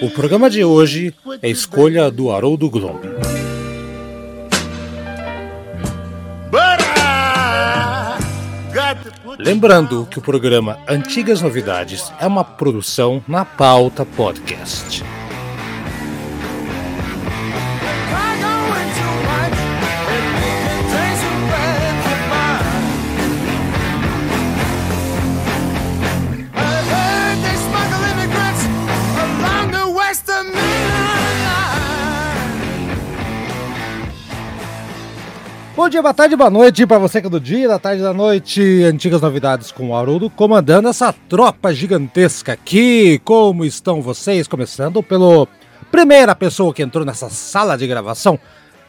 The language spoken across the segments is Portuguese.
O programa de hoje é escolha do Haroldo Glomb. Lembrando que o programa Antigas Novidades é uma produção na pauta podcast. Bom dia, boa tarde, boa noite para você que é do dia, da tarde, da noite. Antigas novidades com o Haroldo comandando essa tropa gigantesca aqui. Como estão vocês? Começando pelo primeira pessoa que entrou nessa sala de gravação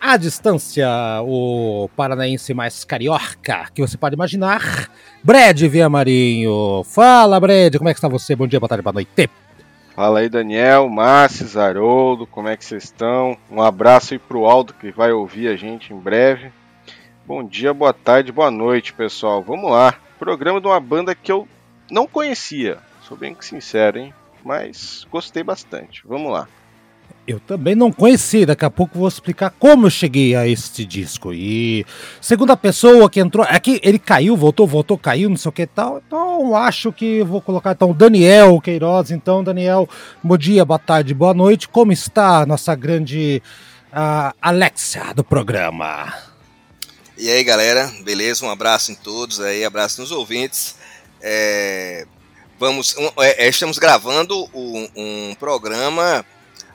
à distância, o paranaense mais carioca que você pode imaginar, Brad Via Marinho. Fala, Brad, como é que está você? Bom dia, boa tarde, boa noite. Fala aí, Daniel, Márcio, Haroldo, como é que vocês estão? Um abraço aí pro Aldo que vai ouvir a gente em breve. Bom dia, boa tarde, boa noite, pessoal. Vamos lá. Programa de uma banda que eu não conhecia. Sou bem sincero, hein? Mas gostei bastante. Vamos lá. Eu também não conheci, daqui a pouco vou explicar como eu cheguei a este disco. E segunda pessoa que entrou, aqui é ele caiu, voltou, voltou, caiu, não sei o que tal. Então acho que vou colocar então Daniel Queiroz. Então, Daniel, bom dia, boa tarde, boa noite. Como está a nossa grande uh, do programa? E aí, galera, beleza? Um abraço em todos aí, abraço nos ouvintes. É, vamos, um, é, é estamos gravando um, um, programa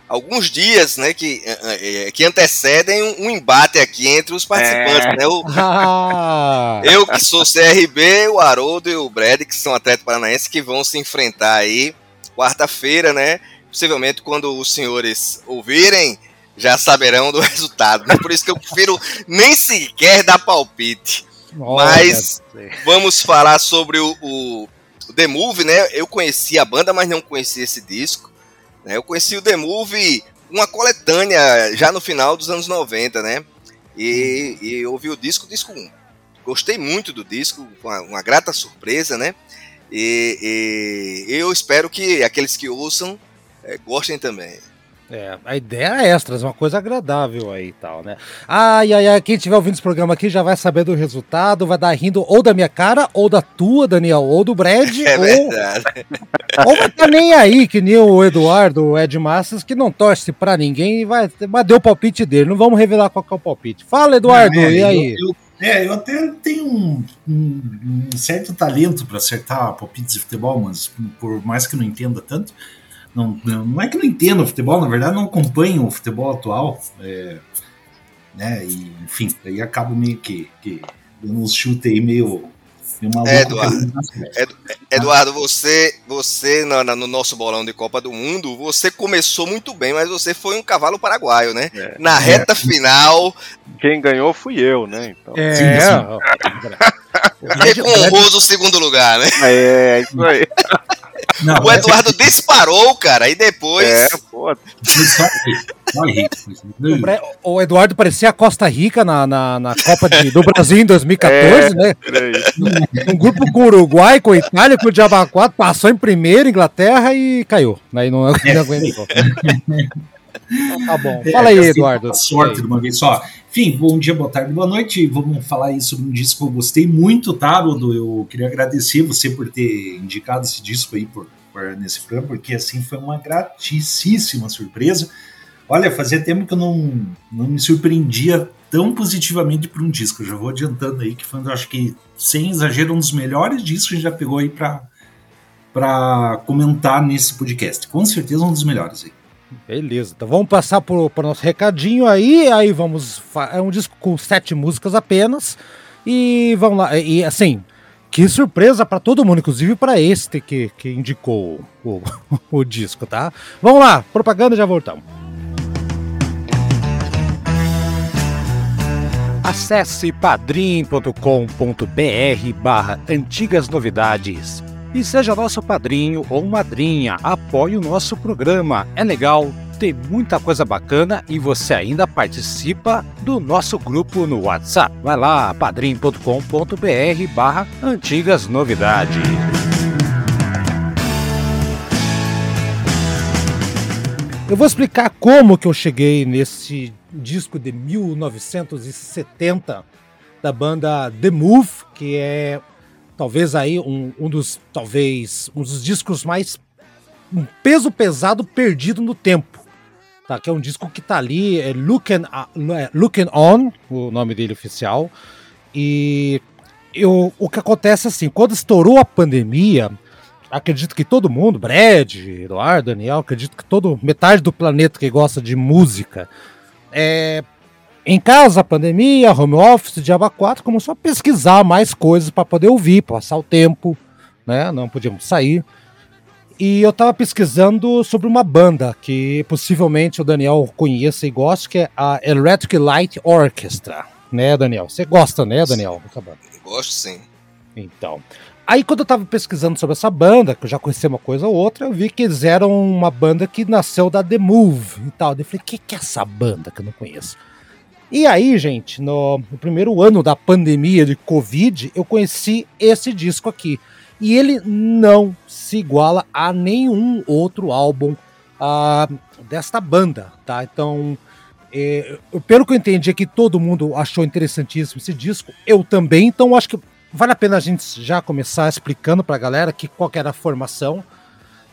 alguns dias, né, que, é, é, que antecedem um, embate aqui entre os participantes, é. né? O, eu que sou CRB, o Haroldo e o Brad, que são atletas paranaenses, que vão se enfrentar aí quarta-feira, né? Possivelmente quando os senhores ouvirem já saberão do resultado. Né? Por isso que eu prefiro nem sequer dar palpite. Olha mas vamos falar sobre o, o, o, The Move, né? Eu conheci a banda, mas não conheci esse disco. Né? Eu conheci o The Move, uma coletânea já no final dos anos 90, né? E, e ouvi o disco, disco gostei muito do disco, uma, uma grata surpresa, né? E, e, eu espero que aqueles que ouçam é, gostem também. É, a ideia é extras, uma coisa agradável aí e tal, né? Ai, ai, ai, quem estiver ouvindo esse programa aqui já vai saber do resultado, vai dar rindo ou da minha cara, ou da tua, Daniel, ou do Brad, é ou, verdade. ou vai estar nem aí, que nem o Eduardo, o Ed Massas, que não torce pra ninguém e vai, vai dar o palpite dele. Não vamos revelar qual é o palpite. Fala, Eduardo, é, e aí? Eu, eu, é, eu até tenho um, um, um certo talento para acertar palpites de futebol, mas por mais que não entenda tanto, não, não é que não entendo o futebol, na verdade não acompanho o futebol atual. É, né, e, enfim, aí acabo meio que, que dando uns chutes aí meio. meio é, Eduardo, Eduardo, você, você no, no, nosso bolão de Copa do Mundo, você começou muito bem, mas você foi um cavalo paraguaio, né? É, Na reta é. final. Quem ganhou fui eu, né? Então. É, sim, sim. com honroso segundo lugar, né? É, isso aí. Não, o Eduardo é... disparou, cara, e depois. É, pô. o Eduardo parecia a Costa Rica na, na, na Copa de, do Brasil em 2014, é, né? Um grupo com o Uruguai, com a Itália, com o Diaba 4, passou em primeiro, Inglaterra e caiu. Aí não, não aguentou. Então, tá bom. Fala aí, é, Eduardo. Sorte de uma vez só. Enfim, bom dia, boa tarde, boa noite. Vamos falar aí sobre um disco que eu gostei muito, tá, Rodo? Eu queria agradecer você por ter indicado esse disco aí por, por, nesse programa, porque assim foi uma gratíssima surpresa. Olha, fazia tempo que eu não, não me surpreendia tão positivamente por um disco. Eu já vou adiantando aí que foi, eu acho que, sem exagero, um dos melhores discos que a gente já pegou aí para comentar nesse podcast. Com certeza um dos melhores aí. Beleza, então vamos passar para nosso recadinho aí, aí vamos. É um disco com sete músicas apenas. E vamos lá, e assim, que surpresa para todo mundo, inclusive para este que, que indicou o, o, o disco, tá? Vamos lá, propaganda e já voltamos. Acesse padrim.com.br barra antigas novidades e seja nosso padrinho ou madrinha. Apoie o nosso programa. É legal, tem muita coisa bacana e você ainda participa do nosso grupo no WhatsApp. Vai lá, padrim.com.br barra antigas novidades. Eu vou explicar como que eu cheguei nesse disco de 1970 da banda The Move, que é talvez aí um, um dos talvez um dos discos mais um peso pesado perdido no tempo. Tá, que é um disco que tá ali, é Looking, é, Looking On, o nome dele oficial. E eu, o que acontece assim, quando estourou a pandemia, acredito que todo mundo, Brad, Eduardo, Daniel, acredito que todo metade do planeta que gosta de música, é, em casa, pandemia, home office, Java 4, começou a pesquisar mais coisas para poder ouvir, passar o tempo, né? Não podíamos sair. E eu estava pesquisando sobre uma banda que possivelmente o Daniel conheça e gosta, que é a Electric Light Orchestra, né, Daniel? Você gosta, né, Daniel, dessa banda? Gosto sim. Então, aí quando eu estava pesquisando sobre essa banda, que eu já conhecia uma coisa ou outra, eu vi que eles eram uma banda que nasceu da The Move e tal. Eu falei, o que, que é essa banda que eu não conheço? E aí, gente, no, no, primeiro ano da pandemia de Covid, eu conheci esse disco aqui. E ele não se iguala a nenhum outro álbum uh, desta banda, tá? Então, é, pelo que eu entendi aqui, todo mundo achou interessantíssimo esse disco. Eu também, então acho que vale a pena a gente já começar explicando pra galera que qual que era a formação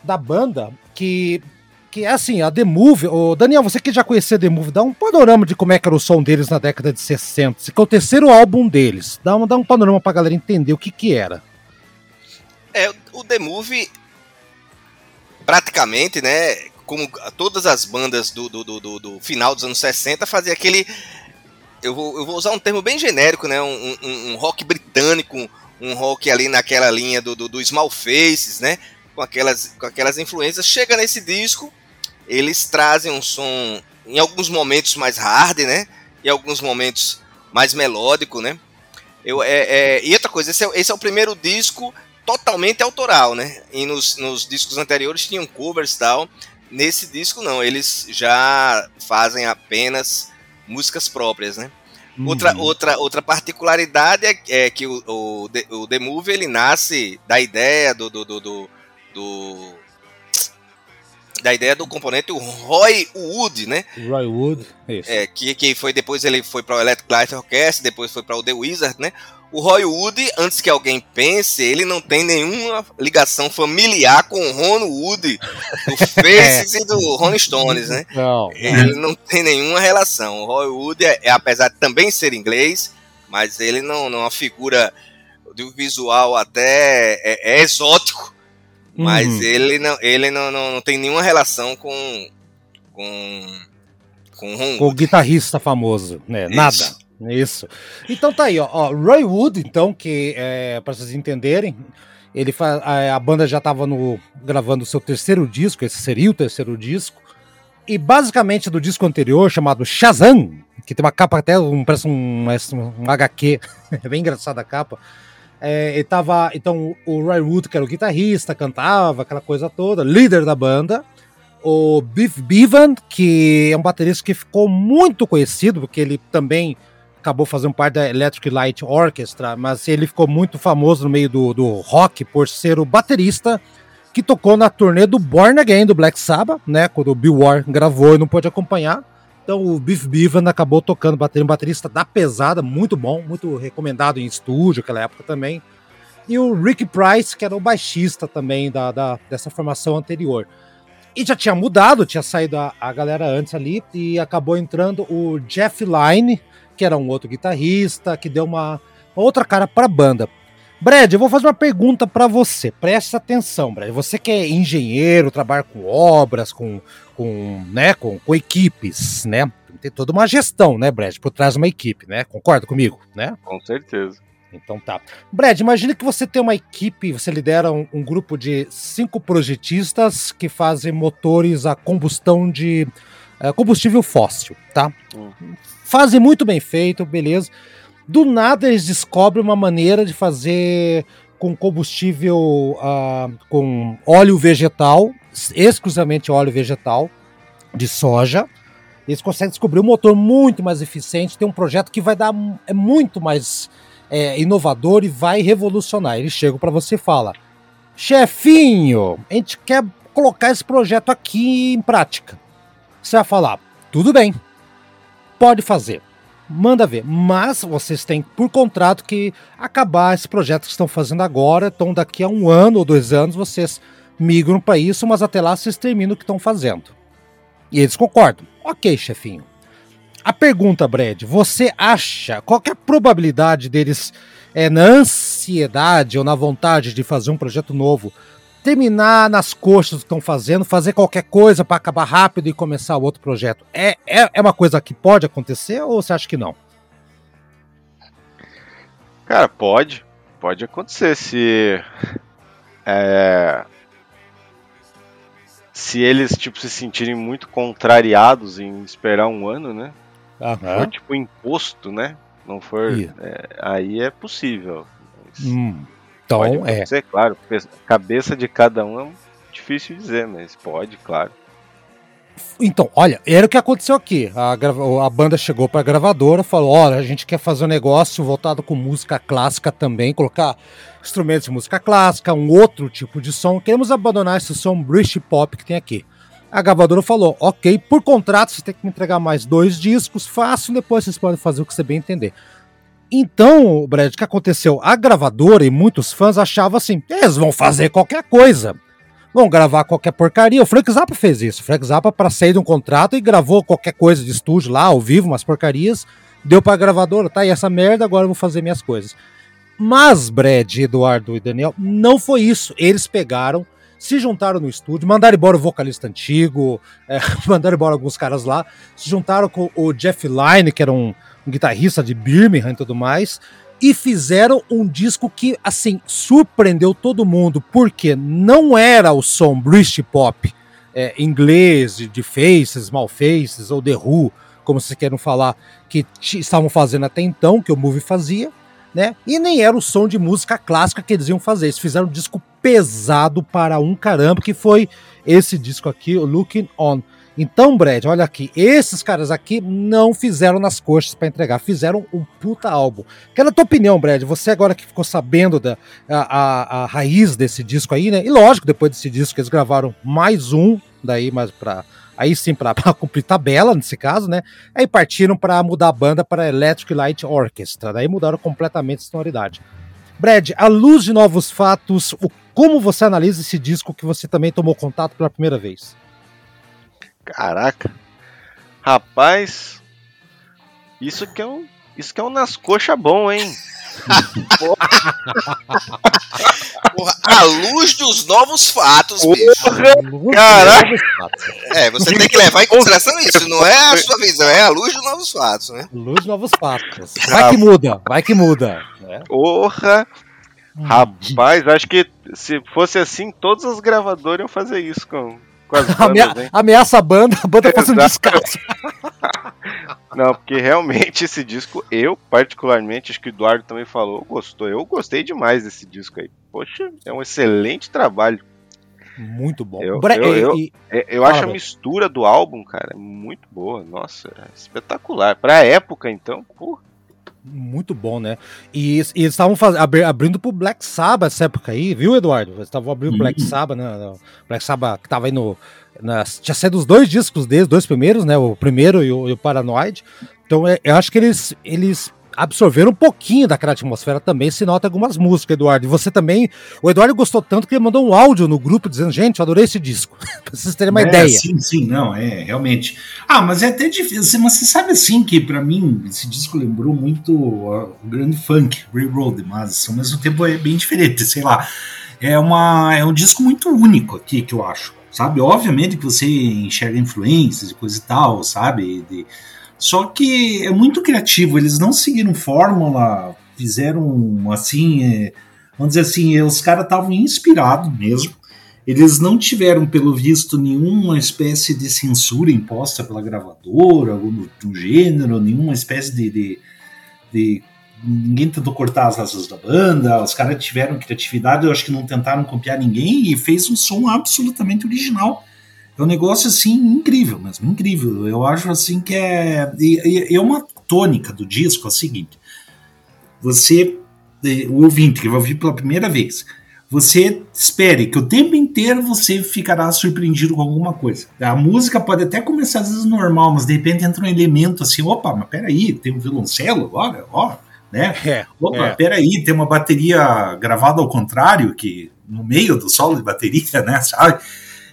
da banda, que que é assim, a The Move, Daniel, você que já conhecia The Move, dá um panorama de como é que era o som deles na década de 60, esse que é o terceiro álbum deles. Dá um, dá um panorama pra galera entender o que que era. É, o The Move, praticamente, né, como todas as bandas do, do, do, do final dos anos 60, fazia aquele... Eu vou, eu vou usar um termo bem genérico, né, um, um, um rock britânico, um rock ali naquela linha do, do, do Small Faces, né, com aquelas, com aquelas influências. Chega nesse disco eles trazem um som em alguns momentos mais hard, né? Em alguns momentos mais melódico, né? Eu, é, é, e outra coisa, esse é, esse é, o primeiro disco totalmente autoral, né? E nos, nos discos anteriores tinham covers e tal. Nesse disco não, eles já fazem apenas músicas próprias, né? Uhum. Outra, outra, outra particularidade é, é que o, o, o The Move ele nasce da ideia do, do, do, do, do da ideia do componente o Roy Wood, né? Roy Wood, isso. É, que, que foi depois ele foi para o Electric Light Orchestra, depois foi para o The Wizard, né? O Roy Wood, antes que alguém pense, ele não tem nenhuma ligação familiar com o Ron Wood, do Faces e do Rolling Stones, né? Não. Ele não tem nenhuma relação. O Roy Wood, é, é, apesar de também ser inglês, mas ele não, não é uma figura do visual até é, é exótico, mas uhum. ele, não, ele não, não, não, tem nenhuma relação com. com. com, com o guitarrista famoso, né? Isso. Nada. Isso. Então tá aí, ó. ó Roy Wood, então, que é, para vocês entenderem, ele a, a banda já estava no, gravando o seu terceiro disco, esse seria o terceiro disco. E basicamente do disco anterior, chamado Shazam, que tem uma capa até, um, parece um, um HQ, é bem engraçada a capa. É, ele tava, então, o Roy Wood, que era o guitarrista, cantava, aquela coisa toda, líder da banda. O Biff Bevan, que é um baterista que ficou muito conhecido, porque ele também acabou fazendo parte da Electric Light Orchestra, mas ele ficou muito famoso no meio do, do rock por ser o baterista que tocou na turnê do Born Again do Black Sabbath, né? Quando o Bill Ward gravou e não pôde acompanhar. Então o Biff Bevan acabou tocando bateria, um baterista da pesada, muito bom, muito recomendado em estúdio naquela época também. E o Rick Price, que era o baixista também da, da, dessa formação anterior. E já tinha mudado, tinha saído a, a galera antes ali, e acabou entrando o Jeff Lynne, que era um outro guitarrista, que deu uma, uma outra cara para a banda. Brad, eu vou fazer uma pergunta para você. Presta atenção, Brad. Você que é engenheiro, trabalha com obras, com, com, né, com, com equipes, né? Tem toda uma gestão, né, Brad, por trás de uma equipe, né? Concorda comigo, né? Com certeza. Então tá. Brad, imagine que você tem uma equipe, você lidera um, um grupo de cinco projetistas que fazem motores a combustão de uh, combustível fóssil, tá? Hum. Fazem muito bem feito, beleza. Do nada eles descobrem uma maneira de fazer com combustível uh, com óleo vegetal, exclusivamente óleo vegetal de soja. Eles conseguem descobrir um motor muito mais eficiente, tem um projeto que vai dar é muito mais é, inovador e vai revolucionar. Eles chegam para você e falam: chefinho, a gente quer colocar esse projeto aqui em prática. Você vai falar: tudo bem, pode fazer, manda ver. Mas vocês têm por contrato que acabar esse projeto que estão fazendo agora. Então, daqui a um ano ou dois anos, vocês migram para isso, mas até lá vocês terminam o que estão fazendo. E eles concordam. Ok, chefinho. A pergunta, Brad, você acha qual é a probabilidade deles, é, na ansiedade ou na vontade de fazer um projeto novo, terminar nas coxas que estão fazendo, fazer qualquer coisa para acabar rápido e começar outro projeto? É, é, é uma coisa que pode acontecer ou você acha que não? Cara, pode. Pode acontecer se. É, se eles tipo se sentirem muito contrariados em esperar um ano, né? Uhum. For tipo imposto, né? Não for. É, aí é possível. Hum, então pode é. claro. Cabeça de cada um é difícil dizer, mas pode, claro. Então, olha, era o que aconteceu aqui. A, a banda chegou para a gravadora, falou: olha, a gente quer fazer um negócio voltado com música clássica também, colocar instrumentos de música clássica, um outro tipo de som. Queremos abandonar esse som British Pop que tem aqui. A gravadora falou: ok, por contrato você tem que me entregar mais dois discos, fácil, depois vocês podem fazer o que você bem entender. Então, Brad, o que aconteceu? A gravadora e muitos fãs achavam assim: eles vão fazer qualquer coisa. Vão gravar qualquer porcaria. O Frank Zappa fez isso. O Frank Zappa, para sair de um contrato, e gravou qualquer coisa de estúdio lá, ao vivo, umas porcarias. Deu pra gravadora, tá? E essa merda, agora eu vou fazer minhas coisas. Mas, Brad, Eduardo e Daniel, não foi isso. Eles pegaram se juntaram no estúdio, mandaram embora o vocalista antigo, é, mandaram embora alguns caras lá, se juntaram com o Jeff Lynne, que era um, um guitarrista de Birmingham e tudo mais, e fizeram um disco que, assim, surpreendeu todo mundo, porque não era o som British Pop é, inglês, de Faces, Small Faces, ou The Who, como vocês querem falar, que estavam fazendo até então, que o Movie fazia, né? E nem era o som de música clássica que eles iam fazer. Eles fizeram um disco pesado para um caramba, que foi esse disco aqui, Looking On. Então, Brad, olha aqui, esses caras aqui não fizeram nas coxas para entregar, fizeram um puta álbum. Quero a tua opinião, Brad, você agora que ficou sabendo da a, a, a raiz desse disco aí, né? E lógico, depois desse disco eles gravaram mais um, daí mais para aí sim para cumprir tabela nesse caso, né? Aí partiram para mudar a banda para Electric Light Orchestra, daí mudaram completamente a sonoridade. Brad, à luz de novos fatos, o, como você analisa esse disco que você também tomou contato pela primeira vez? Caraca, rapaz, isso que é um, isso que é um nas coxas bom, hein? Porra, à luz dos novos fatos, bicho. Caraca. É, você tem que levar em consideração isso. Não é a sua visão, é a luz dos novos fatos, né? Luz dos novos fatos. Vai que muda, vai que muda. Né? Porra. Rapaz, acho que se fosse assim, todas as gravadoras iam fazer isso com, com as bandas, Amea Ameaça a banda, a banda faz um descaso. Não, porque realmente esse disco, eu particularmente, acho que o Eduardo também falou, gostou. Eu gostei demais desse disco aí. Poxa, é um excelente trabalho. Muito bom. Eu, eu, eu, eu, eu acho a mistura do álbum, cara, muito boa. Nossa, é espetacular. Pra época, então, porra. Muito bom, né? E, e eles estavam abrindo pro Black Sabbath essa época aí, viu, Eduardo? Eles estavam abrindo o Black uhum. Sabbath, né? Black Sabbath que tava aí no. Na, tinha saído os dois discos deles, dois primeiros, né? O primeiro e o, e o Paranoid. Então é, eu acho que eles, eles absorveram um pouquinho daquela atmosfera também, se nota algumas músicas, Eduardo. E você também. O Eduardo gostou tanto que ele mandou um áudio no grupo dizendo: gente, eu adorei esse disco. pra vocês terem uma é, ideia. Sim, sim, não, é, realmente. Ah, mas é até difícil. Mas você sabe assim que, para mim, esse disco lembrou muito o grande funk, Railroad, mas ao mesmo tempo é bem diferente, sei lá. É, uma, é um disco muito único aqui, que eu acho. Sabe? Obviamente que você enxerga influências e coisa e tal, sabe? De, só que é muito criativo, eles não seguiram fórmula fizeram assim, é, vamos dizer assim, os caras estavam inspirados mesmo. Eles não tiveram, pelo visto, nenhuma espécie de censura imposta pela gravadora, algum do, do gênero, nenhuma espécie de, de, de ninguém tentou cortar as asas da banda, os caras tiveram criatividade, eu acho que não tentaram copiar ninguém e fez um som absolutamente original. É um negócio assim incrível mesmo, incrível. Eu acho assim que é é uma tônica do disco é o seguinte: você, o ouvinte que vai ouvir pela primeira vez, você espere que o tempo inteiro você ficará surpreendido com alguma coisa. A música pode até começar às vezes normal, mas de repente entra um elemento assim, opa, mas peraí, tem um violoncelo agora, ó, né? É, Opa, é. peraí, tem uma bateria gravada ao contrário, que no meio do solo de bateria, né? Sabe?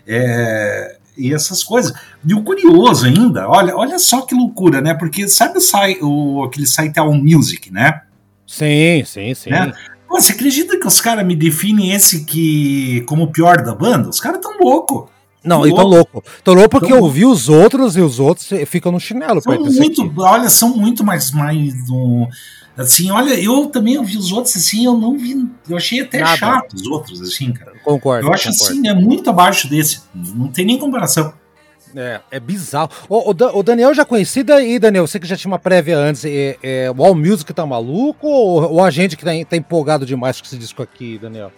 É, e essas coisas. E o curioso ainda, olha, olha só que loucura, né? Porque sabe o, o aquele site All Music, né? Sim, sim, sim. Né? Pô, você acredita que os caras me definem esse que como o pior da banda? Os caras tão loucos. Não, e tão louco. Tão louco porque eu vi os outros e os outros ficam no chinelo. São muito, olha, são muito mais, mais um, Assim, olha, eu também vi os outros assim, eu não vi. Eu achei até Nada. chato os outros, assim, cara. Concordo. Eu acho concordo. assim, é muito abaixo desse. Não tem nem comparação. É, é bizarro. O, o, o Daniel já conhecida e Daniel, você que já tinha uma prévia antes, é, é, o All Music tá maluco ou, ou a gente que tá, tá empolgado demais com esse disco aqui, Daniel?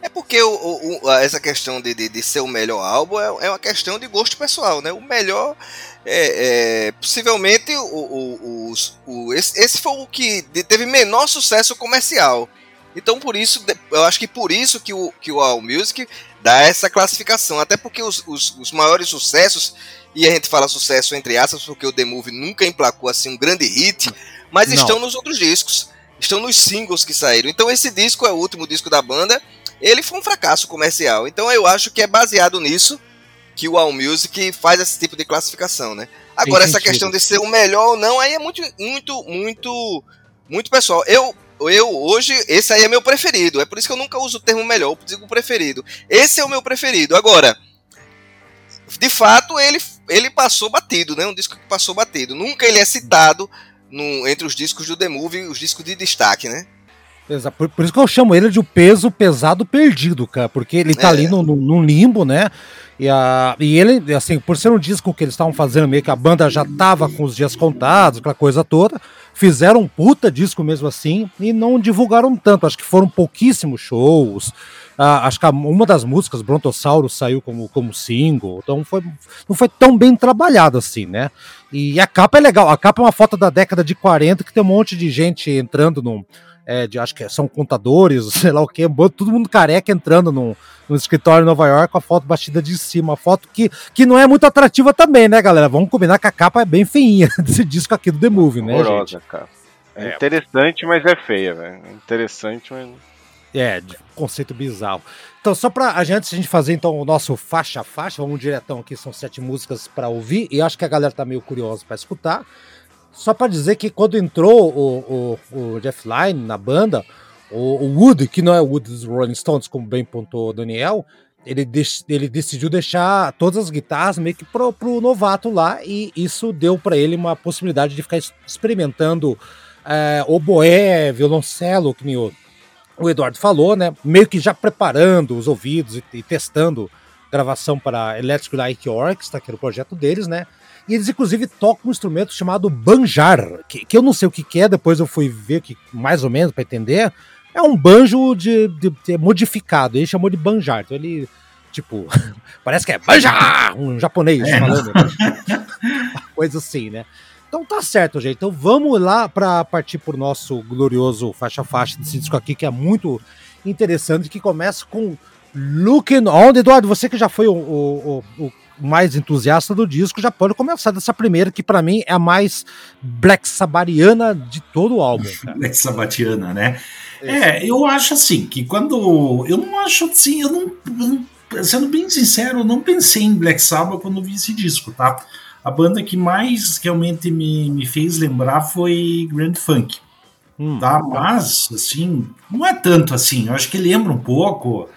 É porque o, o, essa questão de, de, de, ser o melhor álbum é, é, uma questão de gosto pessoal, né? O melhor é, é possivelmente o, o, esse, esse foi o que teve menor sucesso comercial. Então por isso, eu acho que por isso que o, que o All Music dá essa classificação. Até porque os, os, os maiores sucessos, e a gente fala sucesso entre aspas, porque o The Movie nunca emplacou assim um grande hit, mas Não. estão nos outros discos. Estão nos singles que saíram. Então esse disco é o último disco da banda ele foi um fracasso comercial. Então eu acho que é baseado nisso que o All Music faz esse tipo de classificação, né? Agora, essa questão de ser o melhor ou não, aí é muito, muito, muito, muito pessoal. Eu, eu hoje, esse aí é meu preferido. É por isso que eu nunca uso o termo melhor, eu digo preferido. Esse é o meu preferido. Agora, de fato, ele, ele passou batido, né? Um disco que passou batido. Nunca ele é citado no, entre os discos do The Movie, os discos de destaque, né? Exato. Por, por, isso que eu chamo ele de o peso pesado perdido, cara. Porque ele tá é. ali no, no, no, limbo, né? E, a, e ele, assim, por ser um disco que eles estavam fazendo meio que a banda já tava com os dias contados, aquela coisa toda, fizeram um puta disco mesmo assim e não divulgaram tanto. Acho que foram pouquíssimos shows. Ah, acho que uma das músicas, Brontossauro, saiu como, como single. Então foi, não foi tão bem trabalhado assim, né? E a capa é legal. A capa é uma foto da década de 40 que tem um monte de gente entrando num é, de acho que são contadores, sei lá o que, todo mundo careca entrando no, no escritório em Nova York com a foto batida de cima, uma foto que, que não é muito atrativa também, né, galera? Vamos combinar que a capa é bem feinha desse disco aqui do The Movie, né, Horrorosa, gente? Cara. É, é interessante, mas é feia, velho. Interessante, mas é, de conceito bizarro. Então, só pra a gente, a gente fazer então o nosso faixa a faixa, vamos diretão aqui, são sete músicas para ouvir, e acho que a galera tá meio curiosa para escutar. Só para dizer que quando entrou o, o, o Jeff Lynne na banda, o, o, Wood, que não é o Wood dos Rolling Stones, como bem pontuou o Daniel, ele, dec, ele decidiu deixar todas as guitarras meio que pro, pro novato lá, e isso deu para ele uma possibilidade de ficar experimentando é, oboé, violoncelo, que o, o Eduardo falou, né? Meio que já preparando os ouvidos e, e testando gravação para Electric Light Orchestra, que era o projeto deles, né? E eles, inclusive, tocam um instrumento chamado banjar, que, que eu não sei o que, que é, depois eu fui ver que, mais ou menos, para entender. É um banjo de, de, de, modificado, ele chamou de banjar. Então ele, tipo, parece que é banjar, um japonês é, falando. coisa assim, né? Então tá certo, gente. Então vamos lá para partir pro nosso glorioso faixa-faixa desse disco aqui, que é muito interessante, que começa com Looking On. Eduardo, você que já foi o, o, o mais entusiasta do disco, já pode começar dessa primeira, que para mim é a mais Black Sabariana de todo o álbum. Black Sabatiana, né? É. é, eu acho assim, que quando. Eu não acho assim, eu não. Sendo bem sincero, eu não pensei em Black Sabbath quando vi esse disco, tá? A banda que mais realmente me, me fez lembrar foi Grand Funk. Hum. Tá? Mas, assim, não é tanto assim. Eu acho que lembra um pouco.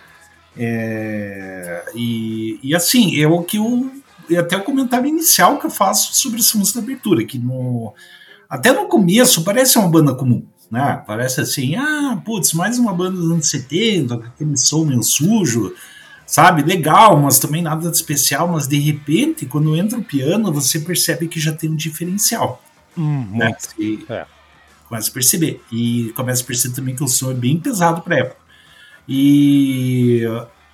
É, e, e assim, é o que eu. É até o comentário inicial que eu faço sobre essa música da abertura, que no, até no começo parece uma banda comum. né? Parece assim, ah, putz, mais uma banda dos anos 70, aquele som meio sujo, sabe? Legal, mas também nada de especial, mas de repente, quando entra o piano, você percebe que já tem um diferencial. Hum, né? E é. Começa a perceber. E começa a perceber também que o som é bem pesado para época. E,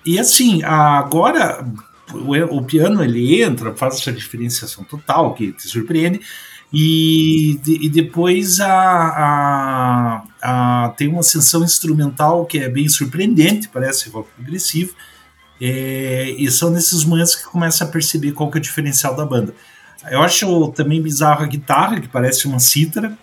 e assim, agora o, o, piano ele entra, faz essa diferenciação total que te surpreende. E, e depois a, a, a, tem uma ascensão instrumental que é bem surpreendente, parece rock progressivo. É, e são nesses momentos que começa a perceber qual que é o diferencial da banda. Eu acho também bizarro a guitarra, que parece uma cítara,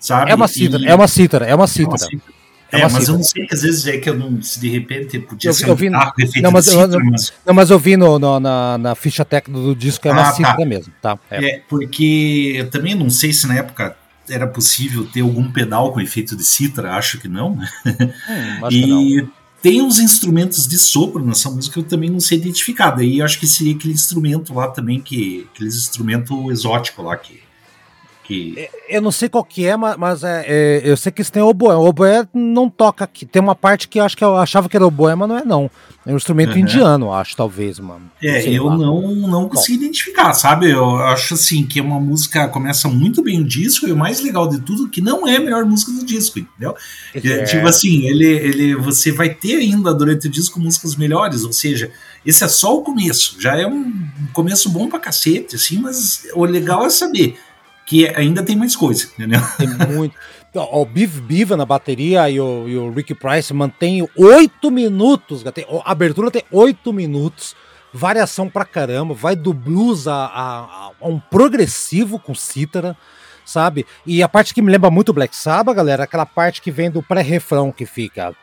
sabe? É uma cítara, e... é uma cítara, é uma cítara. É, uma cítara. É, é mas eu não sei, às vezes é que eu não, se de repente podia eu, ser eu um vi, guitarra, não, mas, cítara, mas... não, mas eu vi no, no, na, na ficha técnica do disco, é uma ah, tá. mesmo, tá? É. é, porque eu também não sei se na época era possível ter algum pedal com efeito de cítara, acho que não, né? Hum, acho e que não tem uns instrumentos de sopro nessa música que eu também não sei identificar. Daí eu acho que seria aquele instrumento lá também, que aquele instrumento exótico lá que que... É, eu não sei qual que é, mas é, é, eu sei que isso tem oboé. O oboé não toca aqui. Tem uma parte que eu acho que eu achava que era oboé, mas não é não. É um instrumento uhum. indiano, acho, talvez, mano. É, eu lá. não, não consegui identificar, sabe? Eu acho assim que uma música começa muito bem o disco, e o mais legal de tudo que não é a melhor música do disco, entendeu? É. Tipo assim, ele, ele, você vai ter ainda durante o disco músicas melhores, ou seja, esse é só o começo. Já é um começo bom pra cacete, assim, mas o legal é saber que ainda tem mais coisa, entendeu? Tem muito. Então, o Biv Biva na bateria e o, e o Rick Price mantém oito minutos. A abertura tem oito minutos. Variação pra caramba. Vai do blues a, a, a um progressivo com cítara sabe? E a parte que me lembra muito Black Sabbath, galera, aquela parte que vem do pré-refrão que fica.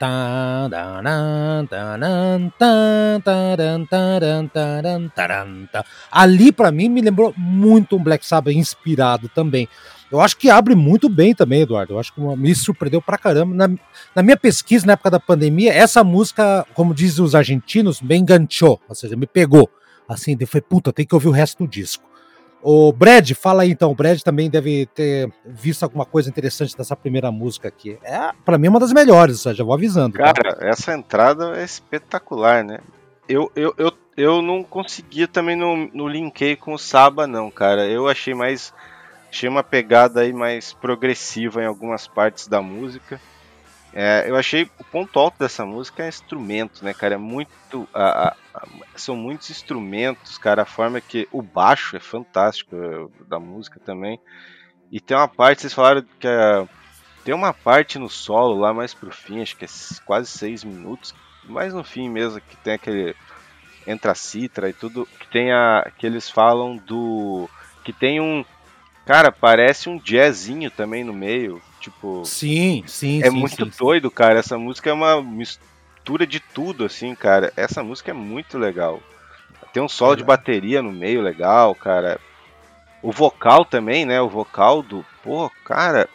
Ali, para mim, me lembrou muito um Black Sabbath inspirado também. Eu acho que abre muito bem também, Eduardo. Eu acho que me surpreendeu pra caramba. Na, na minha pesquisa, na época da pandemia, essa música, como dizem os argentinos, me enganchou, ou seja, me pegou. Assim, falei, puta, tem que ouvir o resto do disco. O Brad, fala aí então. O Brad também deve ter visto alguma coisa interessante dessa primeira música aqui. É, para mim, é uma das melhores, já vou avisando. Tá? Cara, tá? essa entrada é espetacular, né? Eu, eu, eu, eu não conseguia também no, no linkei com o Saba, não, cara. Eu achei mais. Achei uma pegada aí mais progressiva em algumas partes da música. É, eu achei o ponto alto dessa música é instrumento, né, cara? É muito. A, a, são muitos instrumentos, cara. A forma que. O baixo é fantástico é, da música também. E tem uma parte, vocês falaram que é, tem uma parte no solo lá mais pro fim, acho que é quase seis minutos, mais no fim mesmo, que tem aquele. Entra a citra e tudo. Que tem a. Que eles falam do. Que tem um. Cara, parece um jazzinho também no meio. Tipo. Sim, sim. É sim, muito sim, doido, sim. cara. Essa música é uma mistura de tudo, assim, cara. Essa música é muito legal. Tem um solo é de bateria no meio legal, cara. O vocal também, né? O vocal do. Pô, cara.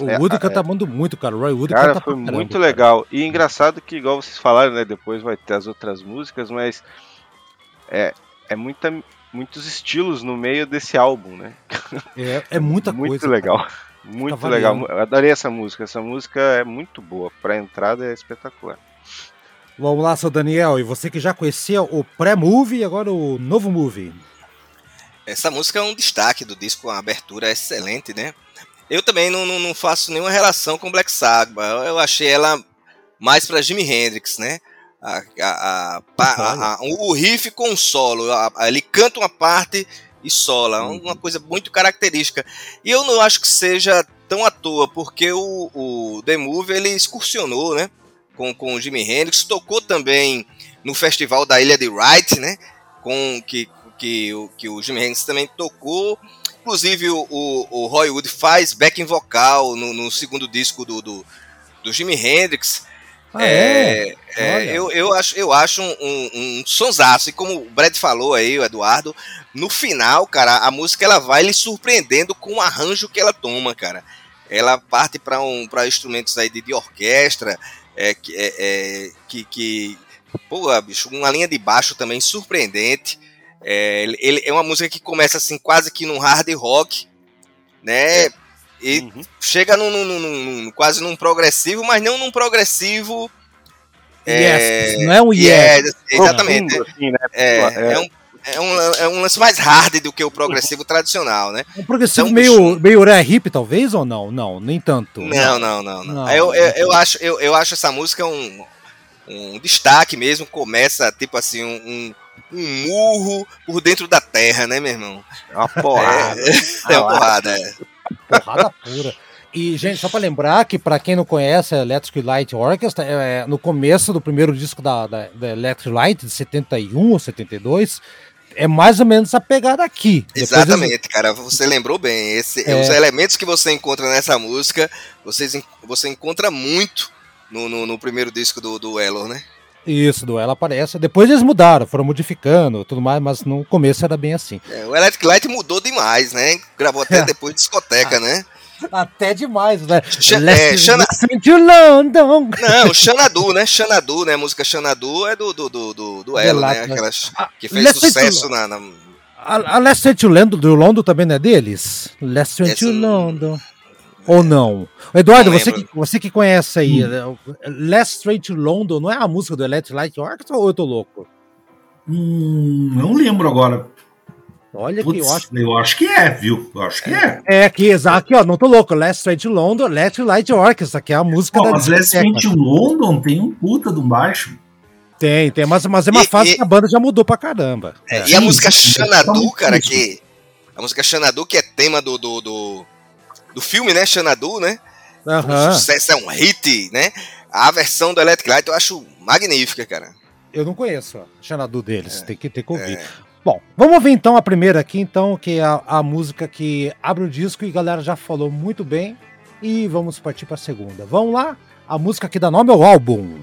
O é, Woody é, canta é, muito, cara. O Roy Woody cara, canta foi caramba, muito cara. legal. E engraçado que, igual vocês falaram, né? Depois vai ter as outras músicas, mas. É, é muita, muitos estilos no meio desse álbum, né? É, é muita muito coisa. Muito legal. Cara. Muito tá legal. Eu adorei essa música. Essa música é muito boa. Pra entrada é espetacular. Vamos lá, seu Daniel. E você que já conhecia o pré-movie e agora o novo movie. Essa música é um destaque do disco, uma abertura excelente, né? Eu também não, não, não faço nenhuma relação com Black Sabbath. Eu, eu achei ela mais para Jimi Hendrix, né? A, a, a, o riff com o solo. ele canta uma parte e sola. É uma coisa muito característica. E eu não acho que seja tão à toa, porque o, o The Move ele excursionou, né? Com, com o Jimi Hendrix, tocou também no festival da Ilha de Wright, né? Com que, que, o, que o Jimi Hendrix também tocou. Inclusive o, o, o Roy Wood faz backing vocal no, no segundo disco do, do, do Jimi Hendrix. Ah, é, é, é eu, eu acho, eu acho um, um, um sonsaço. E como o Brad falou aí, o Eduardo, no final, cara, a música ela vai lhe surpreendendo com o arranjo que ela toma, cara. Ela parte para um, instrumentos aí de, de orquestra, é, é, é, que, que. Pô, bicho, uma linha de baixo também surpreendente. É, ele, é uma música que começa assim, quase que num hard rock, né? É. E uhum. chega num, num, num, quase num progressivo, mas não num progressivo. Yes, é, não é um yes. yes exatamente. Assim, né? é, é, é, um, é, um, é um lance mais hard do que o progressivo tradicional, né? Um progressivo então, meio, meio ré hip, talvez, ou não? Não, nem tanto. Não, não, não. não. não eu, eu, eu, acho, eu, eu acho essa música um, um destaque mesmo. Começa, tipo assim, um, um murro por dentro da terra, né, meu irmão? É uma porrada. É, é uma porrada, é. Porrada pura. E, gente, só para lembrar que, para quem não conhece a Electric Light Orchestra, é, no começo do primeiro disco da, da, da, Electric Light, de 71 ou 72, é mais ou menos essa pegada aqui. Exatamente, cara, você lembrou bem. Esse, é... Os elementos que você encontra nessa música, vocês, você encontra muito no, no, no primeiro disco do, do Elor, né? Isso, do ela aparece. Depois eles mudaram, foram modificando tudo mais, mas no começo era bem assim. É, o Electric Light mudou demais, né? Gravou até depois de discoteca, né? Até demais, né? Ch é, Xana... London. Não, Xanadu, né? Xanadu, né? A música Xanadu é do, do, do, do, do Elo, né? Aquelas que fez Let's sucesso na, na... A, a Last to London, do London também não é deles? Last to London. Ou não? Eduardo, você que, você que conhece aí, hum. Last Straight to London, não é a música do Electric Light Orchestra ou eu tô louco? Hum, não lembro agora. Olha Putz, que eu acho. Eu acho que é, viu? Eu acho que é. É, aqui, exato. Aqui, ó, não tô louco. Last Straight to London, Electric Light Orchestra, que é a música oh, da. Mas Last Straight to London tem um puta de um baixo. Tem, tem, mas, mas é uma e, fase e, que a banda já mudou pra caramba. É, é. E a música Xanadu, cara, que. A música Xanadu, que é tema do, do, do do filme, né? Xanadu, né? Uhum. Um sucesso, é um hit, né? A versão do Electric Light eu acho magnífica, cara. Eu não conheço a Xanadu deles, é, tem, que, ter que ouvir. É. Bom, vamos ver então a primeira aqui, então, que é a, a música que abre o disco e a galera já falou muito bem. E vamos partir para a segunda. Vamos lá? A música que dá nome ao álbum.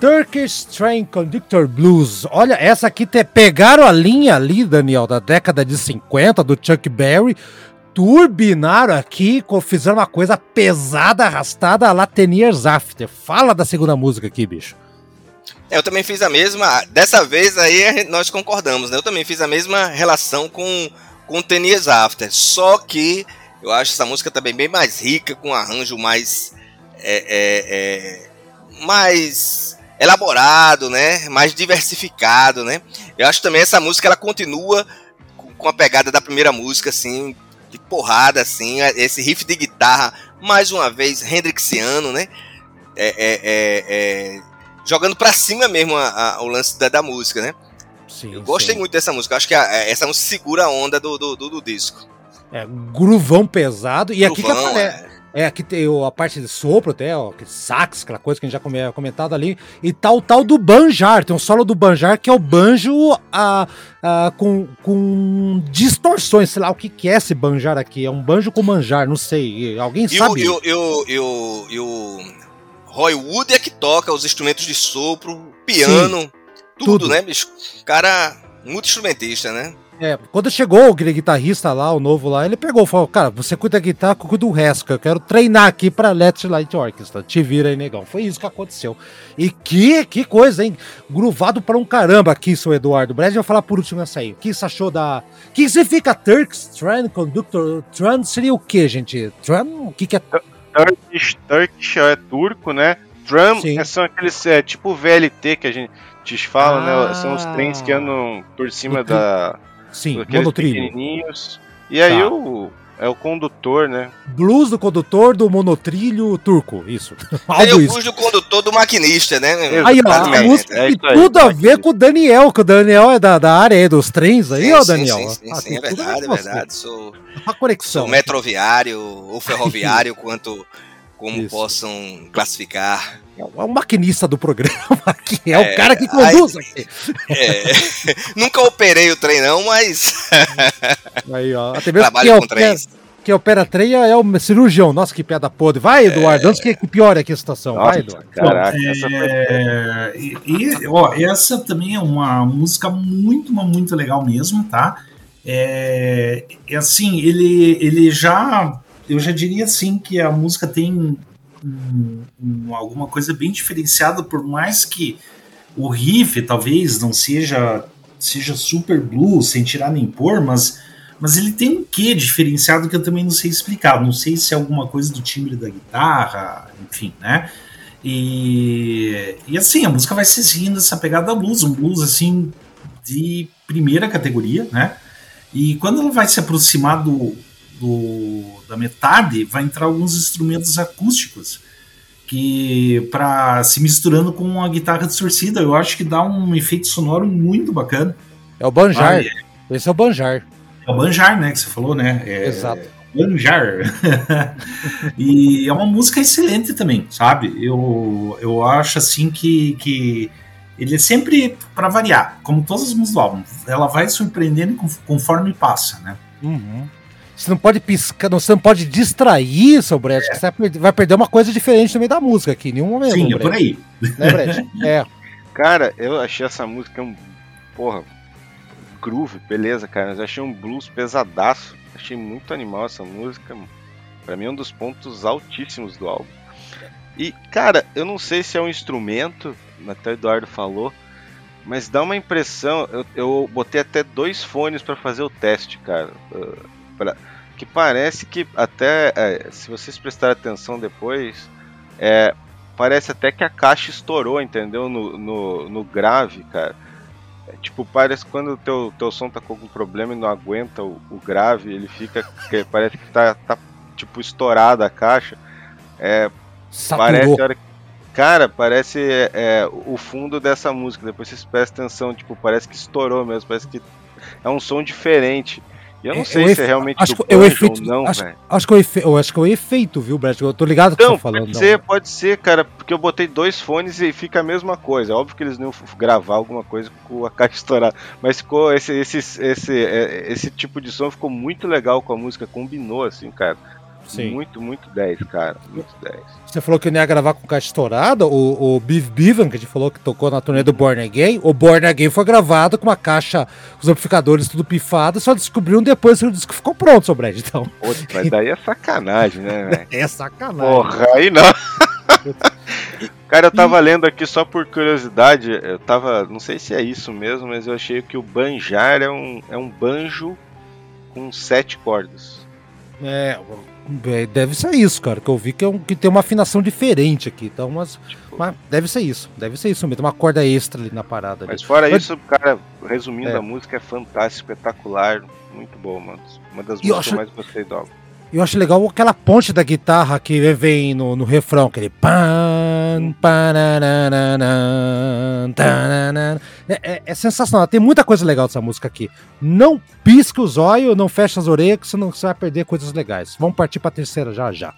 Turkish Train Conductor Blues. Olha, essa aqui te pegaram a linha ali, Daniel, da década de 50 do Chuck Berry, turbinaram aqui, fizeram uma coisa pesada, arrastada, lá Ten Years After. Fala da segunda música aqui, bicho. Eu também fiz a mesma. Dessa vez aí nós concordamos, né? Eu também fiz a mesma relação com, com Ten Years After. Só que eu acho essa música também bem mais rica, com um arranjo mais. É, é, é, mais elaborado, né? Mais diversificado, né? Eu acho também essa música ela continua com a pegada da primeira música, assim, de porrada, assim, esse riff de guitarra, mais uma vez, Hendrixiano, né? É, é, é, é jogando pra cima mesmo a, a, o lance da, da, música, né? Sim, eu gostei sim. muito dessa música, acho que a, essa música segura a onda do, do, do, do disco. É, gruvão pesado, e gruvão, aqui que aparece. É. É, aqui tem a parte de sopro até, ó, sax, aquela coisa que a gente já comentado ali. E tal, tal do banjar. Tem um solo do banjar que é o banjo a, a, com, com distorções. Sei lá o que, que é esse banjar aqui. É um banjo com manjar, não sei. Alguém sabe? E o, e, o, e, o, e o Roy Wood é que toca os instrumentos de sopro, piano, Sim, tudo, tudo, né, bicho? Cara, muito instrumentista, né? É, quando chegou o guitarrista lá, o novo lá, ele pegou e falou: Cara, você cuida da guitarra, eu cuido do resto, eu quero treinar aqui pra Let's Light Orchestra. Te vira aí, negão. Foi isso que aconteceu. E que, que coisa, hein? Gruvado para um caramba aqui, seu Eduardo. O Brad vai falar por último essa aí. O que você achou da. O que significa Turks, Tran, Conductor? Tran seria o que, gente? Tran? O que, que é. Turkish, Turkish é turco, né? Tram é, são aqueles. É, tipo VLT que a gente te fala, ah, né? São os trens que andam por cima da Sim, monotrilho. E aí tá. o, é o condutor, né? Blues do condutor do monotrilho turco, isso. Algo é o blues do condutor do maquinista, né? Aí, ó, a música é tem tudo a ver com o Daniel, que o Daniel é da, da área aí dos trens aí, sim, ó, Daniel. Sim, sim, ah, sim, é verdade, é verdade. Sou, a conexão. sou metroviário ou ferroviário, quanto como Isso. possam classificar. É o maquinista do programa aqui, é, é o cara que conduz aí, aqui. É, nunca operei o trem não, mas aí, ó, até mesmo trabalho com opera, trens. Quem opera trem é o cirurgião. Nossa, que piada podre. Vai, Eduardo, é... antes que piore aqui a situação. Nossa, Vai, Eduardo. Caraca, essa é... e, e, ó, essa também é uma música muito, muito legal mesmo, tá? É, é assim, ele, ele já eu já diria assim que a música tem um, um, alguma coisa bem diferenciada, por mais que o riff talvez não seja seja super blues, sem tirar nem pôr, mas, mas ele tem um quê diferenciado que eu também não sei explicar. Não sei se é alguma coisa do timbre da guitarra, enfim, né? E, e assim, a música vai se seguindo essa pegada blues, um blues assim de primeira categoria, né? E quando ela vai se aproximar do, do, da metade vai entrar alguns instrumentos acústicos que para se misturando com a guitarra distorcida, eu acho que dá um efeito sonoro muito bacana. É o banjar. Ah, é. Esse é o banjar. É o banjar, né, que você falou, né? É, Exato. Banjar. e é uma música excelente também, sabe? Eu, eu acho assim que, que ele é sempre para variar, como todas as músicas do álbum. Ela vai surpreendendo conforme passa, né? Uhum. Você não pode piscar, você não pode distrair, seu Brett, é. você vai perder uma coisa diferente no meio da música aqui, em nenhum momento. Sim, é por aí. Né, Brett? É. Cara, eu achei essa música um. Porra, groove, beleza, cara. Mas eu achei um blues pesadaço. Achei muito animal essa música. Pra mim é um dos pontos altíssimos do álbum. E, cara, eu não sei se é um instrumento, até o Eduardo falou, mas dá uma impressão. Eu, eu botei até dois fones para fazer o teste, cara. Uh, pra, que parece que até é, se vocês prestarem atenção depois, é, parece até que a caixa estourou, entendeu? No, no, no grave, cara. É, tipo, parece quando o teu, teu som tá com algum problema e não aguenta o, o grave, ele fica. Que, parece que tá, tá tipo estourada a caixa. É, parece hora Cara, parece é, o fundo dessa música. Depois vocês prestem atenção, tipo, parece que estourou mesmo, parece que é um som diferente. Eu não é, sei é se é realmente acho do é o efeito, ou não, acho, acho, que é o efe, eu acho que é o efeito, viu, Brad? Eu tô ligado com o que você tá falando. Pode ser, pode ser, cara, porque eu botei dois fones e fica a mesma coisa. Óbvio que eles não iam gravar alguma coisa com a caixa estourada, mas ficou esse, esse, esse, esse, esse tipo de som ficou muito legal com a música, combinou assim, cara. Sim. Muito, muito 10, cara. Muito 10. Você falou que não ia gravar com caixa estourada. O, o Biv Bivan, que a gente falou que tocou na turnê do Born Again, o Born Again foi gravado com uma caixa, os amplificadores tudo pifado, só descobriram depois que o disco ficou pronto, seu Brad. Então. Outro, mas daí é sacanagem, né, velho? É sacanagem. Porra, aí não. Cara, eu tava lendo aqui só por curiosidade, eu tava, não sei se é isso mesmo, mas eu achei que o banjar é um, é um banjo com sete cordas. É, é, deve ser isso, cara. Que eu vi que, é um, que tem uma afinação diferente aqui. Então, mas, tipo... mas deve ser isso. Deve ser isso mesmo. Uma corda extra ali na parada. Mas ali. fora mas... isso, cara, resumindo, é. a música é fantástica, espetacular. Muito boa, mano. Uma das músicas acho... que eu mais gostei do álbum. Eu acho legal aquela ponte da guitarra que vem no, no refrão, aquele pan, é, é, é, sensacional, tem muita coisa legal dessa música aqui. Não pisca os olhos, não fecha as orelhas, senão você vai perder coisas legais. Vamos partir para a terceira já já.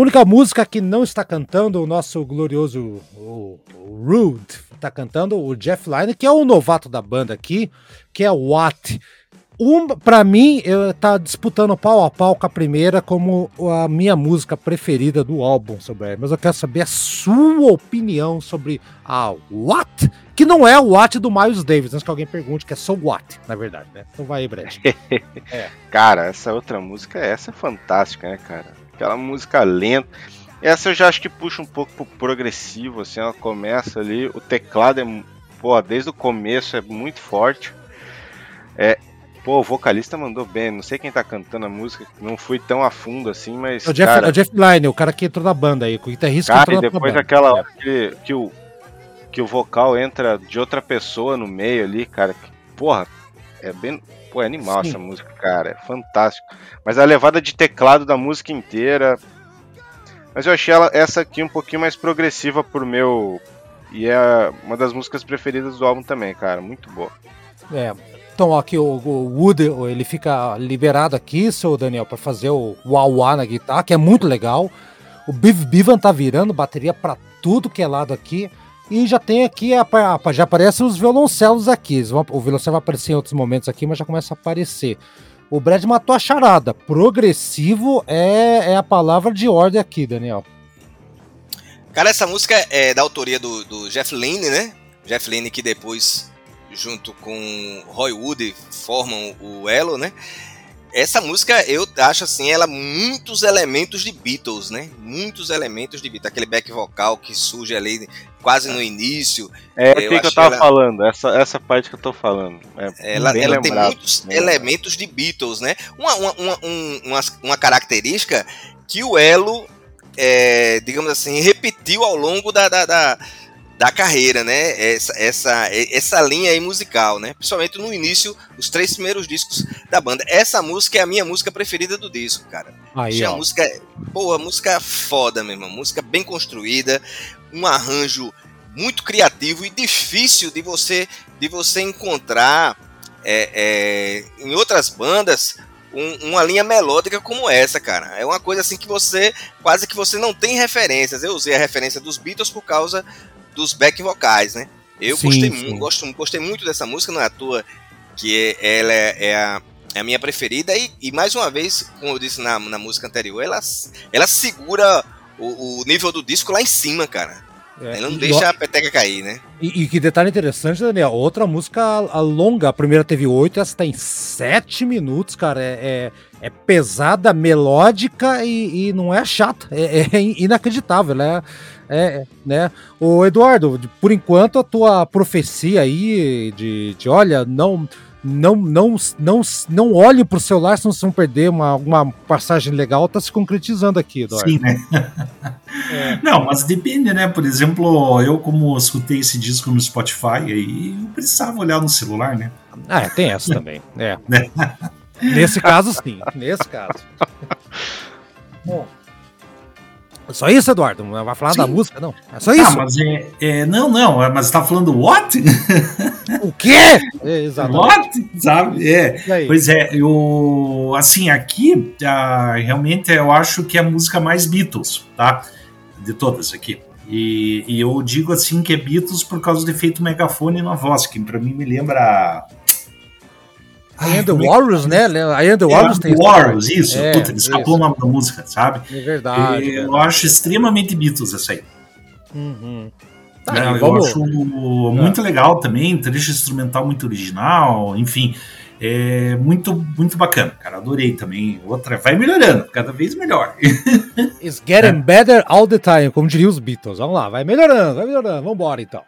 Única música que não está cantando o nosso glorioso o, o Rude, está cantando o Jeff Lynne, que é o novato da banda aqui, que é o What. Um, para mim, eu tá disputando pau a pau com a primeira como a minha música preferida do álbum sobre ela. Mas eu quero saber a sua opinião sobre a What, que não é o What do Miles Davis, antes que alguém pergunte, que é só What, na verdade, né? Então vai aí, Brett. é. Cara, essa outra música, essa é fantástica, né, cara? Aquela música lenta. Essa eu já acho que puxa um pouco pro progressivo, assim, ela começa ali, o teclado é, pô, desde o começo é muito forte. É, Pô, o vocalista mandou bem. Não sei quem tá cantando a música, não fui tão a fundo assim, mas. É o Jeff, cara... é o Jeff Lynne, o cara que entrou na banda aí, o guitarrista cara, e depois aquela hora que, que, o, que o vocal entra de outra pessoa no meio ali, cara. Que, porra, é bem. Pô, é animal Sim. essa música, cara. É fantástico. Mas a levada de teclado da música inteira. Mas eu achei ela, essa aqui um pouquinho mais progressiva por meu. E é uma das músicas preferidas do álbum também, cara. Muito boa. É, então aqui o, o Wood, ele fica liberado aqui, seu Daniel, para fazer o wah na guitarra, que é muito legal. O Biv Bivan tá virando bateria para tudo que é lado aqui. E já tem aqui, já aparecem os violoncelos aqui. O violoncelo vai aparecer em outros momentos aqui, mas já começa a aparecer. O Brad matou a charada. Progressivo é, é a palavra de ordem aqui, Daniel. Cara, essa música é da autoria do, do Jeff Lynne, né? Jeff Lynne que depois junto com Roy Wood formam o elo, né? Essa música eu acho assim, ela muitos elementos de Beatles, né? Muitos elementos de Beatles, aquele back vocal que surge ali quase no início. É o que, que eu tava ela... falando, essa, essa parte que eu tô falando. É ela, ela tem muitos né? elementos de Beatles, né? Uma, uma, uma, uma, uma característica que o elo, é, digamos assim, repetiu ao longo da, da, da da carreira, né? Essa, essa, essa linha aí musical, né? Principalmente no início, os três primeiros discos da banda. Essa música é a minha música preferida do disco, cara. Aí, a música, porra, música foda, meu irmão. Música bem construída, um arranjo muito criativo e difícil de você de você encontrar é, é, em outras bandas um, uma linha melódica como essa, cara. É uma coisa assim que você quase que você não tem referências. Eu usei a referência dos Beatles por causa dos back vocais, né? Eu sim, gostei, sim. Muito, gosto, gostei muito dessa música, não é à toa que ela é, é, a, é a, minha preferida. E, e, mais uma vez, como eu disse na, na música anterior, ela, ela segura o, o nível do disco lá em cima, cara. É, Ela não deixa a peteca cair, né? E, e, que detalhe interessante, Daniel, outra música longa, a primeira teve oito, essa tem sete minutos, cara, é, é, é pesada, melódica e, e, não é chata, é, é inacreditável, né? É, né? O Eduardo, por enquanto a tua profecia aí de, de olha, não não não não não olhe para o celular se não perder uma, uma passagem legal tá se concretizando aqui Eduardo. sim né é. não mas depende né por exemplo eu como escutei esse disco no Spotify aí eu precisava olhar no celular né ah é, tem essa também é nesse caso sim nesse caso bom é só isso, Eduardo? Não vai falar Sim. da música, não? É só isso? Ah, mas é, é, não, não, é, mas você tá falando what? O quê? É, exatamente. What? Sabe? É. Pois é, eu, assim, aqui, uh, realmente eu acho que é a música mais Beatles, tá? De todas aqui. E, e, eu digo assim que é Beatles por causa do efeito megafone na voz, que pra mim me lembra I Am The Warriors, né? I Am The Warriors tem Warriors, isso. É, Puta, escapou o nome da música, sabe? É verdade. E, eu acho extremamente Beatles essa aí. Uhum. Tá, Não, eu vamos... acho muito legal também, trecho instrumental muito original, enfim. É muito, muito bacana, cara. Adorei também. Outra, vai melhorando, cada vez melhor. It's getting é. better all the time, como diriam os Beatles. Vamos lá, vai melhorando, vai melhorando. Vamos embora então.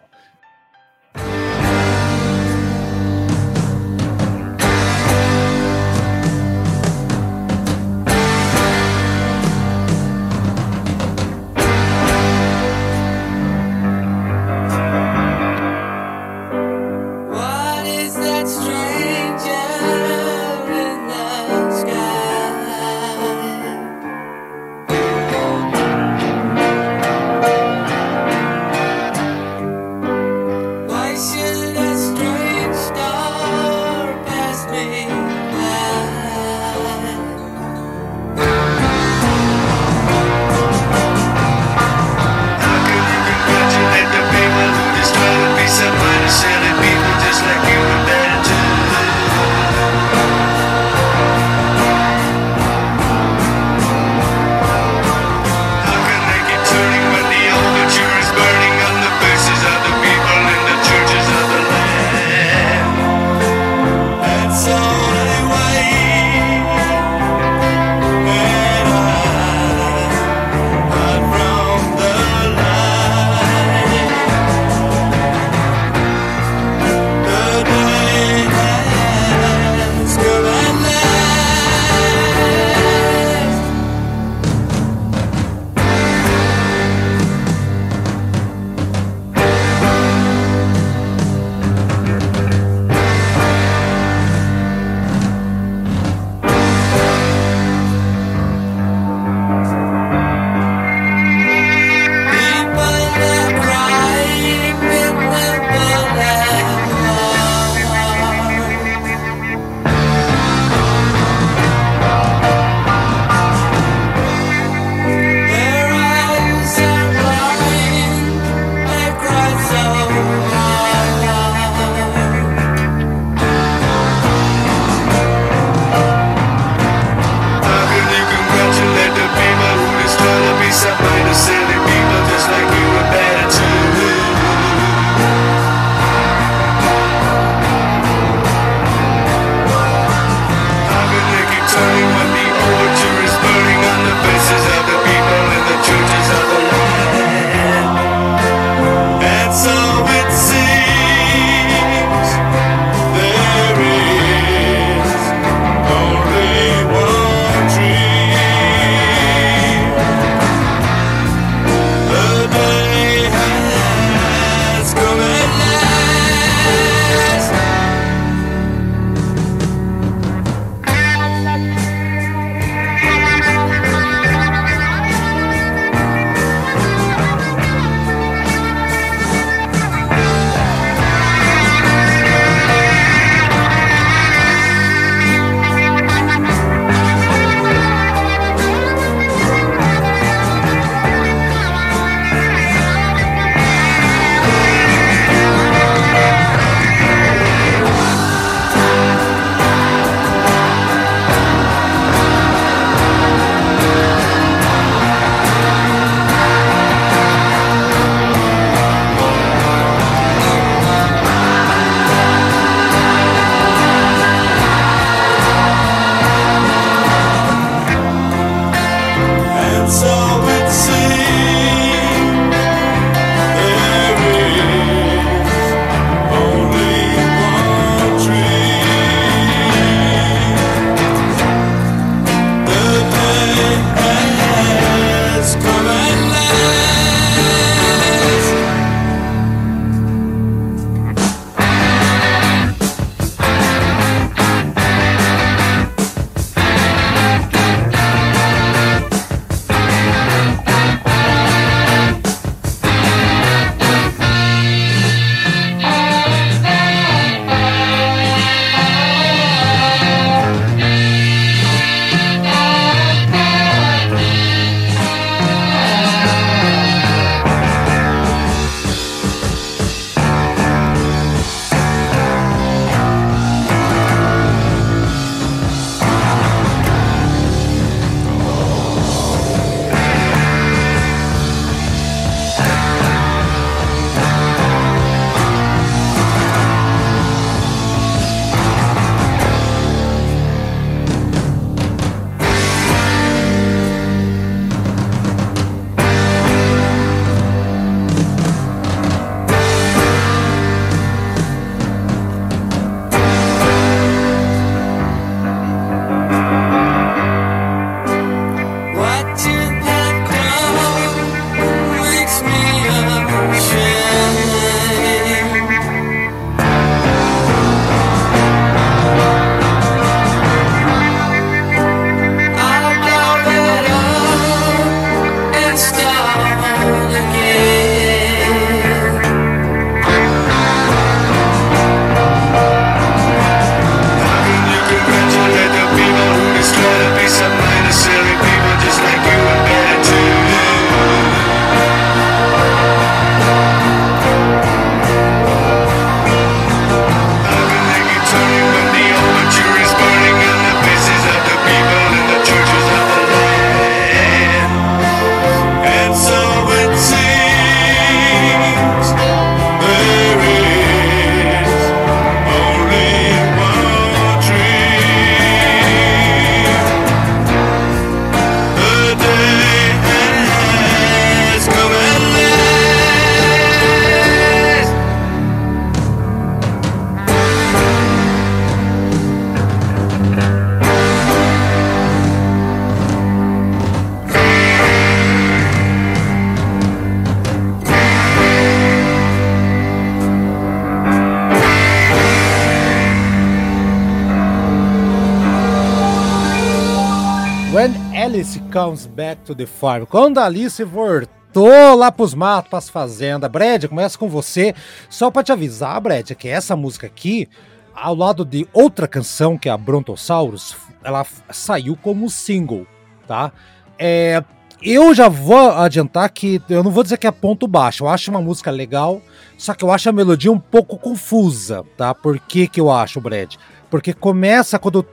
Comes Back to the Farm. Quando a Alice voltou lá pros matos, pras fazendas. Brad, começa com você. Só pra te avisar, Brad, que essa música aqui, ao lado de outra canção, que é a Brontosaurus, ela saiu como single, tá? É, eu já vou adiantar que eu não vou dizer que é ponto baixo. Eu acho uma música legal, só que eu acho a melodia um pouco confusa, tá? Por que, que eu acho, Brad? Porque começa quando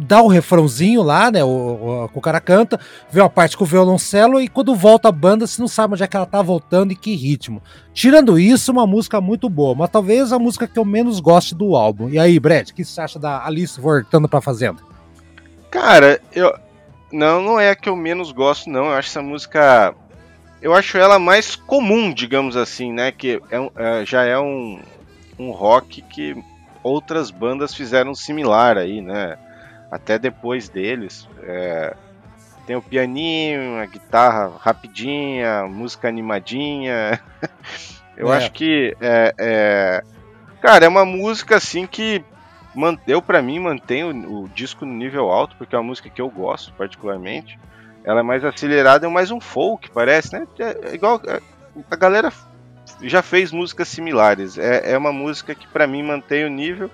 dá o refrãozinho lá, né? O, o, o, cara canta, vê uma parte com o violoncelo e quando volta a banda, você não sabe onde é que ela tá voltando e que ritmo. Tirando isso, uma música muito boa, mas talvez a música que eu menos goste do álbum. E aí, Brad, o que você acha da Alice voltando pra Fazenda? Cara, eu, não, não é a que eu menos gosto, não. Eu acho essa música. Eu acho ela mais comum, digamos assim, né? Que é, é, já é um, um rock que outras bandas fizeram similar aí, né? Até depois deles. É, tem o pianinho, a guitarra rapidinha, música animadinha. eu é. acho que é, é, Cara, é uma música assim que eu para mim mantenho o, o, disco no nível alto, porque é uma música que eu gosto particularmente. Ela é mais acelerada, é mais um folk, parece, né? É, é igual é, a galera já fez músicas similares. É, é uma música que para mim mantém o nível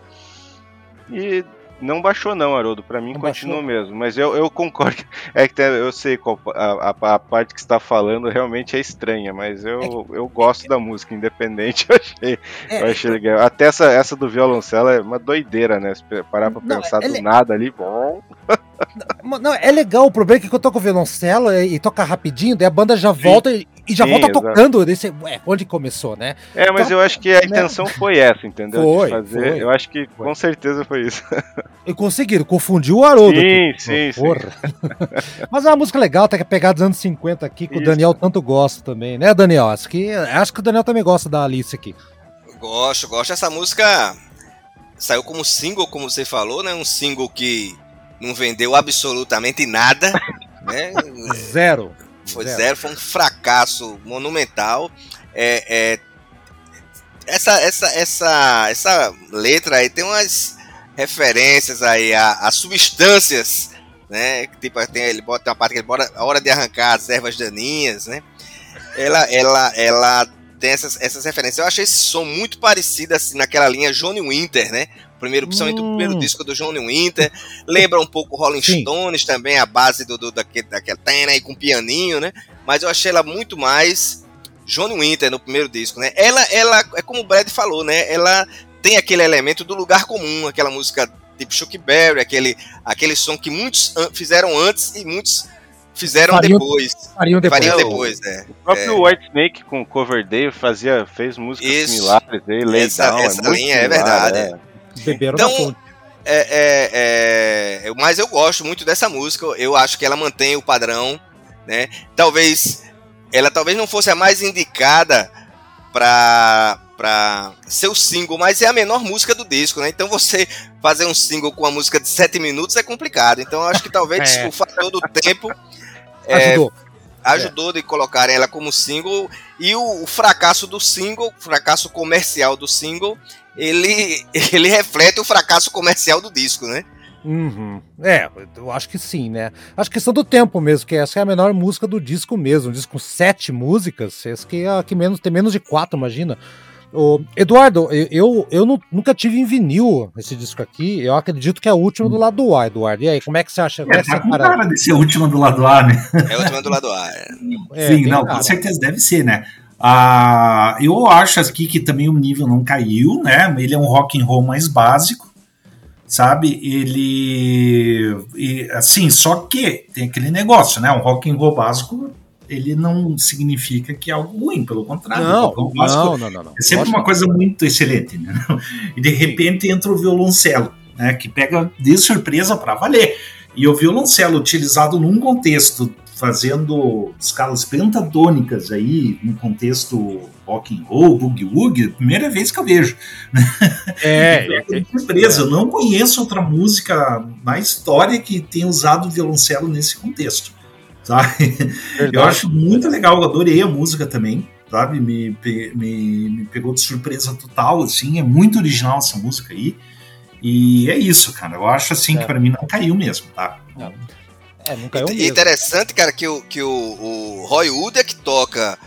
e não baixou não, Haroldo. Para mim não continua baixou. mesmo. Mas eu, eu concordo. É que eu sei qual, a, a, a, parte que está falando realmente é estranha, mas eu, é, eu gosto é, da música independente. Eu achei, é, eu achei legal. Até essa, essa do violoncelo é uma doideira, né? Se parar pra não, pensar do nada ali, bom. Não, não, é legal. O problema é que quando eu toco violoncelo e, e toca rapidinho, daí a banda já volta e, e, já Sim, volta exato. tocando. Desse, ué, onde começou, né? É, mas então, eu acho que a né? intenção foi essa, entendeu? Foi, fazer. Foi, eu acho que foi. com certeza foi isso. E conseguiram, confundiu o Haroldo. Sim, aqui. sim, Porra. sim. mas é uma música legal, tem que pegar dos anos 50 aqui, que isso. o Daniel tanto gosta também, né, Daniel? Acho que, acho que o Daniel também gosta da Alice aqui. Gosto, gosto. Essa música saiu como single, como você falou, né? Um single que não vendeu absolutamente nada. Né? Zero. Foi zero. zero. foi um fracasso monumental. É, é, essa, essa, essa, essa letra aí tem umas referências aí a, a substâncias, né? Tipo, tem, ele bota uma parte que ele bota a hora de arrancar as ervas daninhas, né? Ela, ela, ela tem essas, essas referências. Eu achei esse som muito parecido assim, naquela linha Johnny Winter, né? Primeiro, principalmente hum. o primeiro disco do Johnny Winter. Lembra um pouco Rolling Sim. Stones também, a base do, do daquele, daquele né, com pianinho, né? Mas eu achei ela muito mais Johnny Winter no primeiro disco, né? Ela, ela é como o Brad falou, né? Ela tem aquele elemento do lugar comum, aquela música tipo Chuck Berry, aquele, aquele som que muitos fizeram antes e muitos fizeram fariam, depois. Fariam depois. Fariam depois é. O próprio é. White Snake com Coverdale fazia, fez músicas Isso. similares. Aí, essa, essa é linha é é verdade. É. Beberam então, é, é, é, mas eu gosto muito dessa música. Eu acho que ela mantém o padrão, né? Talvez ela talvez não fosse a mais indicada para para ser o single, mas é a menor música do disco, né? Então você fazer um single com uma música de 7 minutos é complicado. Então eu acho que talvez é. o fator do tempo é, ajudou. Ajudou de colocarem ela como single e o, o fracasso do single, o fracasso comercial do single, ele, ele reflete o fracasso comercial do disco, né? Uhum. É, eu acho que sim, né? Acho que questão do tempo mesmo, que essa é a menor música do disco mesmo. Um disco com sete músicas, essa que é a que menos, tem menos de quatro, imagina. O Eduardo, eu, eu, eu nunca tive em vinil esse disco aqui. Eu acredito que é o último do lado A, Eduardo. E aí, como é que você acha? É, é tá com cara de ser o último do lado A, né? É o último do lado A. É. É, Sim, não, cara. com certeza deve ser, né? Ah, eu acho aqui que também o nível não caiu, né? Ele é um rock and roll mais básico, sabe? Ele, e, assim, só que tem aquele negócio, né? Um rock and roll básico, ele não significa que é algo ruim, pelo contrário. Não, não, não, não, não, É sempre uma coisa muito excelente, né? E de repente entra o violoncelo, né? Que pega de surpresa para valer. E o violoncelo utilizado num contexto fazendo escalas pentatônicas aí, no contexto rock and roll, boogie woogie, primeira vez que eu vejo. É, é, é surpresa, é. eu não conheço outra música na história que tenha usado violoncelo nesse contexto. Sabe? Eu acho muito legal, eu adorei a música também, sabe? Me, me, me pegou de surpresa total, assim, é muito original essa música aí. E é isso, cara. Eu acho assim é. que para mim não caiu mesmo, tá? Não. É, nunca é o mesmo. interessante, cara, que o, que o, o Roy Wood é que toca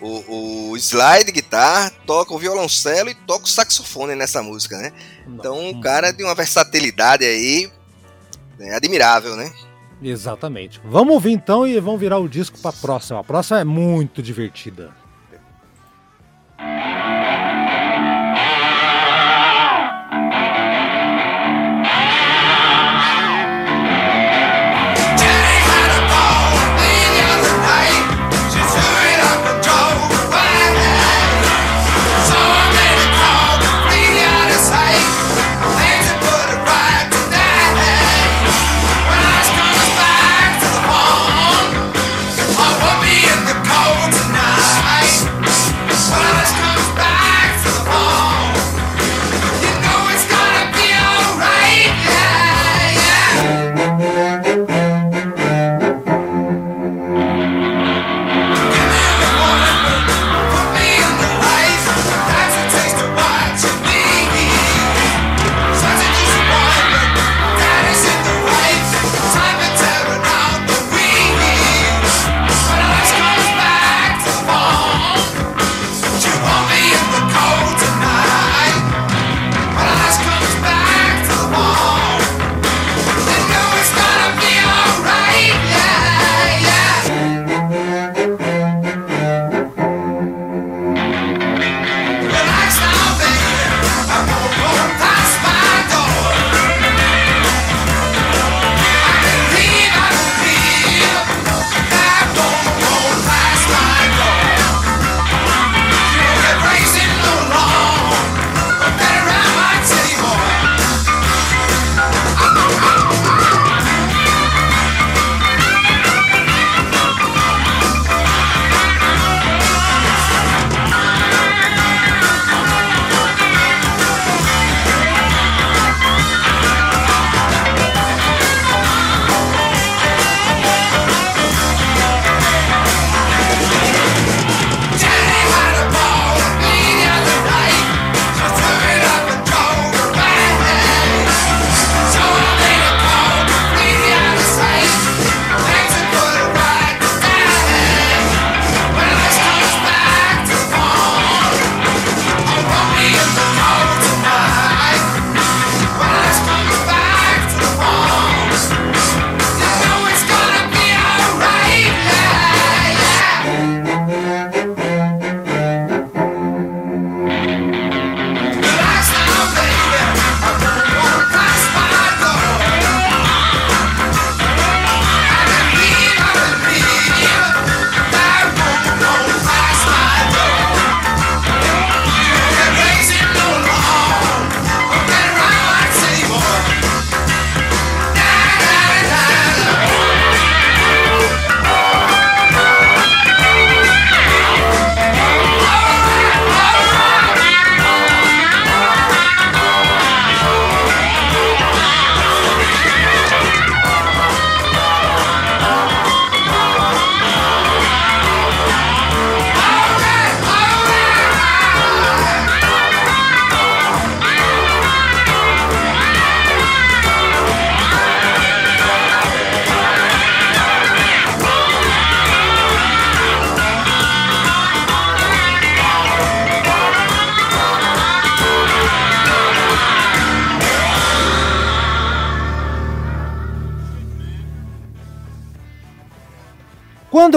o, o slide guitarra, toca o violoncelo e toca o saxofone nessa música, né? Então o cara é de uma versatilidade aí né, admirável, né? Exatamente. Vamos ouvir então e vamos virar o disco para a próxima. A próxima é muito divertida.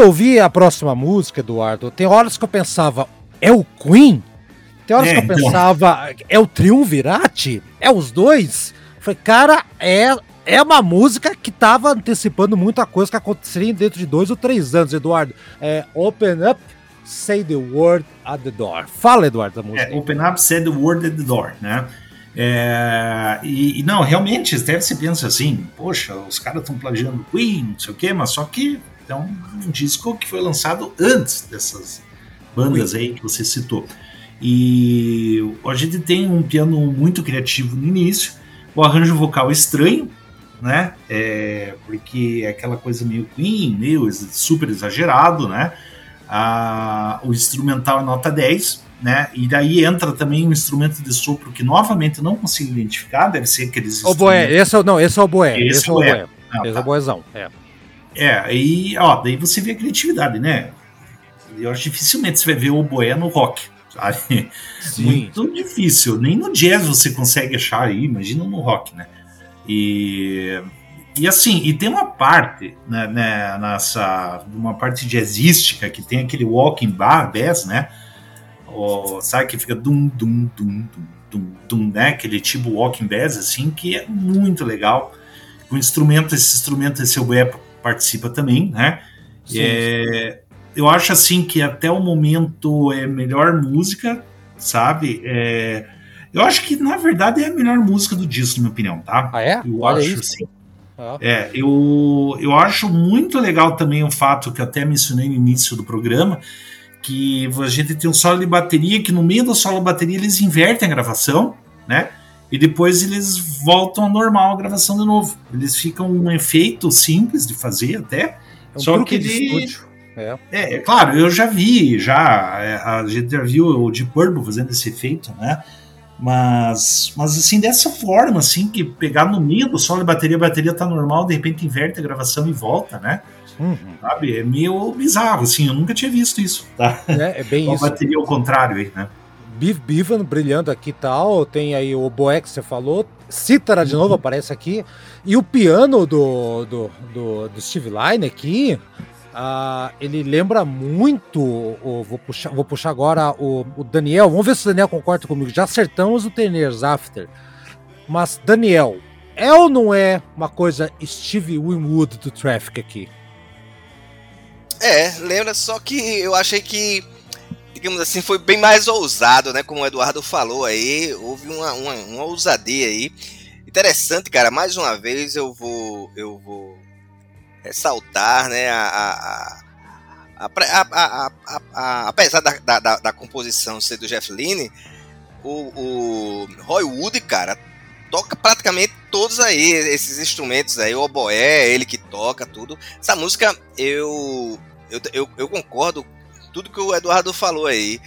Ouvi a próxima música, Eduardo, tem horas que eu pensava, é o Queen? Tem horas é, que eu então. pensava, é o Triunvirate? É os dois? falei, cara, é, é uma música que tava antecipando muita coisa que aconteceria dentro de dois ou três anos, Eduardo. É Open Up, Say the Word at the Door. Fala, Eduardo, a música. É, open Up, Say the Word at the Door, né? É, e, e, não, realmente, deve se pensa assim, poxa, os caras estão plagiando Queen, não sei o quê, mas só que então, um disco que foi lançado antes dessas bandas aí que você citou. E a gente tem um piano muito criativo no início, o arranjo vocal estranho, né? É, porque é aquela coisa meio Queen, meio super exagerado, né? Ah, o instrumental é nota 10, né? E daí entra também um instrumento de sopro que novamente não consigo identificar, deve ser aqueles. O boé, esse é, não, esse é o boé. Esse, esse é o boé. Ah, esse tá. é o boézão, é. É, aí, ó, daí você vê a criatividade, né? Eu acho dificilmente você vai ver o boé no rock, sabe? Sim. Muito difícil. Nem no jazz você consegue achar aí, imagina no rock, né? E, e assim, e tem uma parte né, né, nessa uma parte jazzística que tem aquele walking bar bass, né? O, sabe que fica dum dum dum dum dum, dum né? Aquele tipo walking bass assim que é muito legal. O instrumento, esse instrumento, esse oboé participa também, né? Sim, é, eu acho assim que até o momento é melhor música, sabe? É, eu acho que na verdade é a melhor música do disco, na minha opinião, tá? Ah, é? Eu Olha acho isso. assim. Ah. É, eu, eu acho muito legal também o fato que até mencionei no início do programa, que a gente tem um solo de bateria que no meio do solo de bateria eles invertem a gravação, né? E depois eles voltam ao normal a gravação de novo. Eles ficam um efeito simples de fazer até. É um só que ele... É. é. é, claro, eu já vi, já é, a gente já viu o Deep Purple fazendo esse efeito, né? Mas, mas assim, dessa forma, assim, que pegar no meio do solo de bateria, a bateria tá normal, de repente inverte a gravação e volta, né? Uhum. Sabe? É meio bizarro, assim, eu nunca tinha visto isso, tá? É, é bem isso. A bateria ao contrário aí, né? Biv Bivan brilhando aqui e tal, tem aí o Boé que você falou, Cítara de novo uhum. aparece aqui, e o piano do, do, do, do Steve Line aqui, uh, ele lembra muito, o, vou, puxar, vou puxar agora o, o, Daniel, vamos ver se o Daniel concorda comigo, já acertamos o Teners After, mas Daniel, é ou não é uma coisa Steve Winwood do Traffic aqui? É, lembra, só que eu achei que digamos assim, foi bem mais ousado, né? Como o Eduardo falou aí, houve uma, uma, uma ousadia aí. Interessante, cara, mais uma vez eu vou, eu vou ressaltar, né, a, a, a, a apesar da, da, da, composição ser do Jeff Lynne, o, o Roy Wood, cara, toca praticamente todos aí, esses instrumentos aí, o oboé, ele que toca tudo. Essa música, eu, eu, eu, eu concordo tudo que o Eduardo falou aí.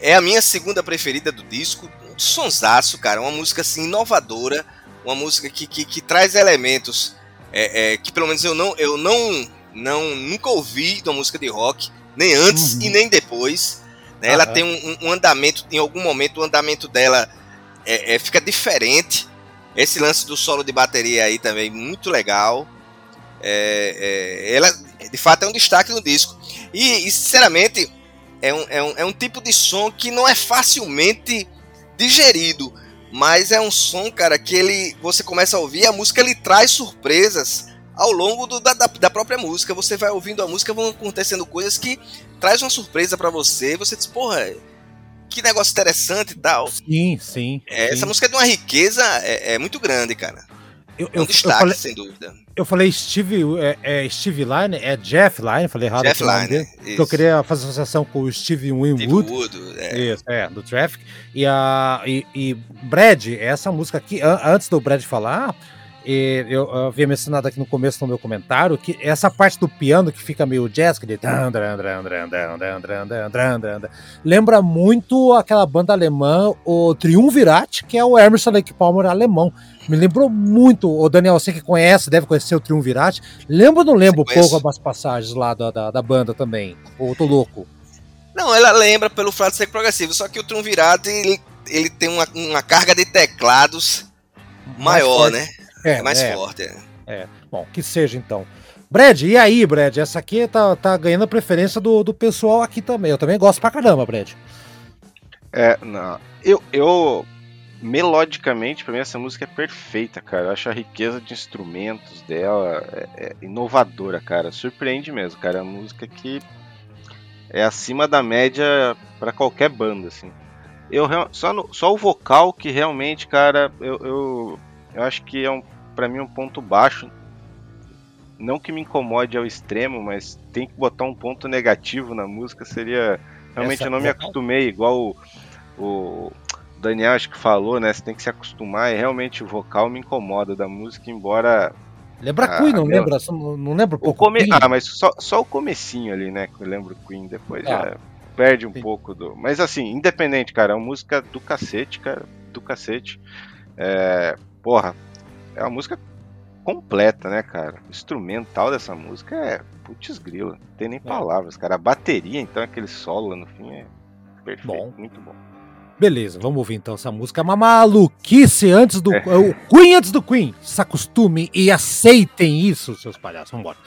É a minha segunda preferida do disco. Um sonsaço, cara. Uma música assim inovadora. Uma música que, que, que traz elementos é, é, que pelo menos eu não, eu não, não nunca ouvi de uma música de rock, nem antes uhum. e nem depois. Né? Uhum. Ela tem um, um, andamento, em algum momento o andamento dela é, é, fica diferente. Esse lance do solo de bateria aí também muito legal. É, é, ela de fato é um destaque no disco. E, e sinceramente, é um, é, um, é um tipo de som que não é facilmente digerido. Mas é um som, cara, que ele. Você começa a ouvir, a música ele traz surpresas ao longo do, da, da, própria música. Você vai ouvindo a música, vão acontecendo coisas que traz uma surpresa para você. Você diz, porra, que negócio interessante e tal. Sim, sim. É, sim. Essa música é de uma riqueza é, é muito grande, cara. Eu, é um eu, destaque, eu falei, sem dúvida. Eu falei Steve, é, é, Steve Line, é Jeff Line, falei errado. Jeff Line, porque eu queria fazer associação com o Steve Winwood. Steve Wood, é. Isso, é, do Traffic. E, a, e, e Brad, essa música aqui, antes do Brad falar, e eu, eu havia mencionado aqui no começo no meu comentário que essa parte do piano que fica meio jazz, que ele lembra muito aquela banda alemã, o Triumvirat, que é o Emerson Lake Palmer alemão. Me lembrou muito, o Daniel, você que conhece, deve conhecer o Triumvirat. Lembra ou não lembra um pouco algumas passagens lá da, da, da, banda também? Ou tô louco? Não, ela lembra pelo fato de ser progressivo, só que o Triumvirat ele, ele tem uma, uma carga de teclados maior, né? É, é mais é, forte. É. é. Bom, que seja então. Brad, e aí, Brad? Essa aqui tá, tá ganhando a preferência do, do pessoal aqui também. Eu também gosto pra caramba, Brad. É, não. Eu, eu melodicamente, para mim, essa música é perfeita, cara. Eu acho a riqueza de instrumentos dela é, é inovadora, cara. Surpreende mesmo, cara. É uma música que é acima da média para qualquer banda, assim. Eu só, no, só o vocal que realmente, cara, eu, eu, eu acho que é um para mim um ponto baixo. Não que me incomode ao extremo, mas tem que botar um ponto negativo na música seria realmente Essa eu não me acostumei igual o, o Daniel acho que falou, né? Você tem que se acostumar e realmente o vocal me incomoda da música, embora Lembra ah, Queen, não lembra? Não lembra um pouco? Come... Ah, mas só, só o comecinho ali, né? Que eu lembro Queen, depois ah, já perde um sim. pouco do. Mas assim, independente, cara, é uma música do cacete, cara. Do cacete. É... Porra, é uma música completa, né, cara? O instrumental dessa música é putz grila, não tem nem é. palavras, cara. A bateria, então, aquele solo lá no fim é perfeito, bom. muito bom. Beleza, vamos ouvir então essa música. Uma maluquice antes do. É. O Queen antes do Queen. Se acostumem e aceitem isso, seus palhaços. Vambora.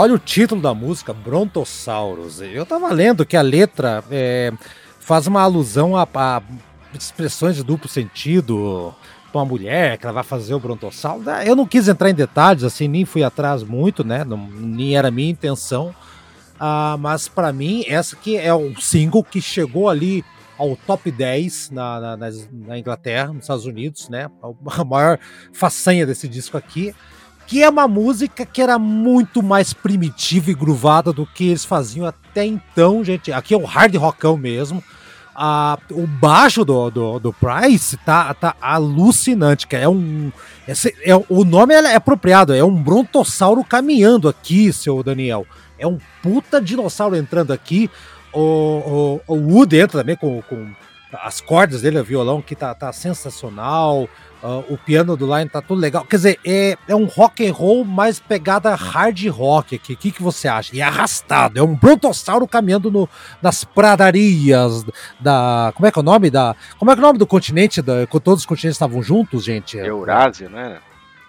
Olha o título da música, Brontossauros. Eu tava lendo que a letra é, faz uma alusão a, a, expressões de duplo sentido pra uma mulher que ela vai fazer o brontossauro. Eu não quis entrar em detalhes, assim, nem fui atrás muito, né? Não, nem era minha intenção. Ah, mas para mim, essa aqui é um single que chegou ali ao top 10 na, na, na, Inglaterra, nos Estados Unidos, né? A maior façanha desse disco aqui. Que é uma música que era muito mais primitiva e gruvada do que eles faziam até então, gente. Aqui é o hard rockão mesmo. Ah, o baixo do, do, do, Price tá, tá alucinante, que é um. É, é, o nome é, é apropriado, é um brontossauro caminhando aqui, seu Daniel. É um puta dinossauro entrando aqui. O, o, o Wood entra também com, com as cordas dele, o violão que tá, tá sensacional. Uh, o piano do Line tá tudo legal. Quer dizer, é, é um rock and roll mais pegada hard rock aqui. O que, que você acha? E é arrastado. É um brontossauro caminhando no, nas pradarias da. Como é que é o nome da. Como é que é o nome do continente? Da, todos os continentes estavam juntos, gente? Eurásia, né?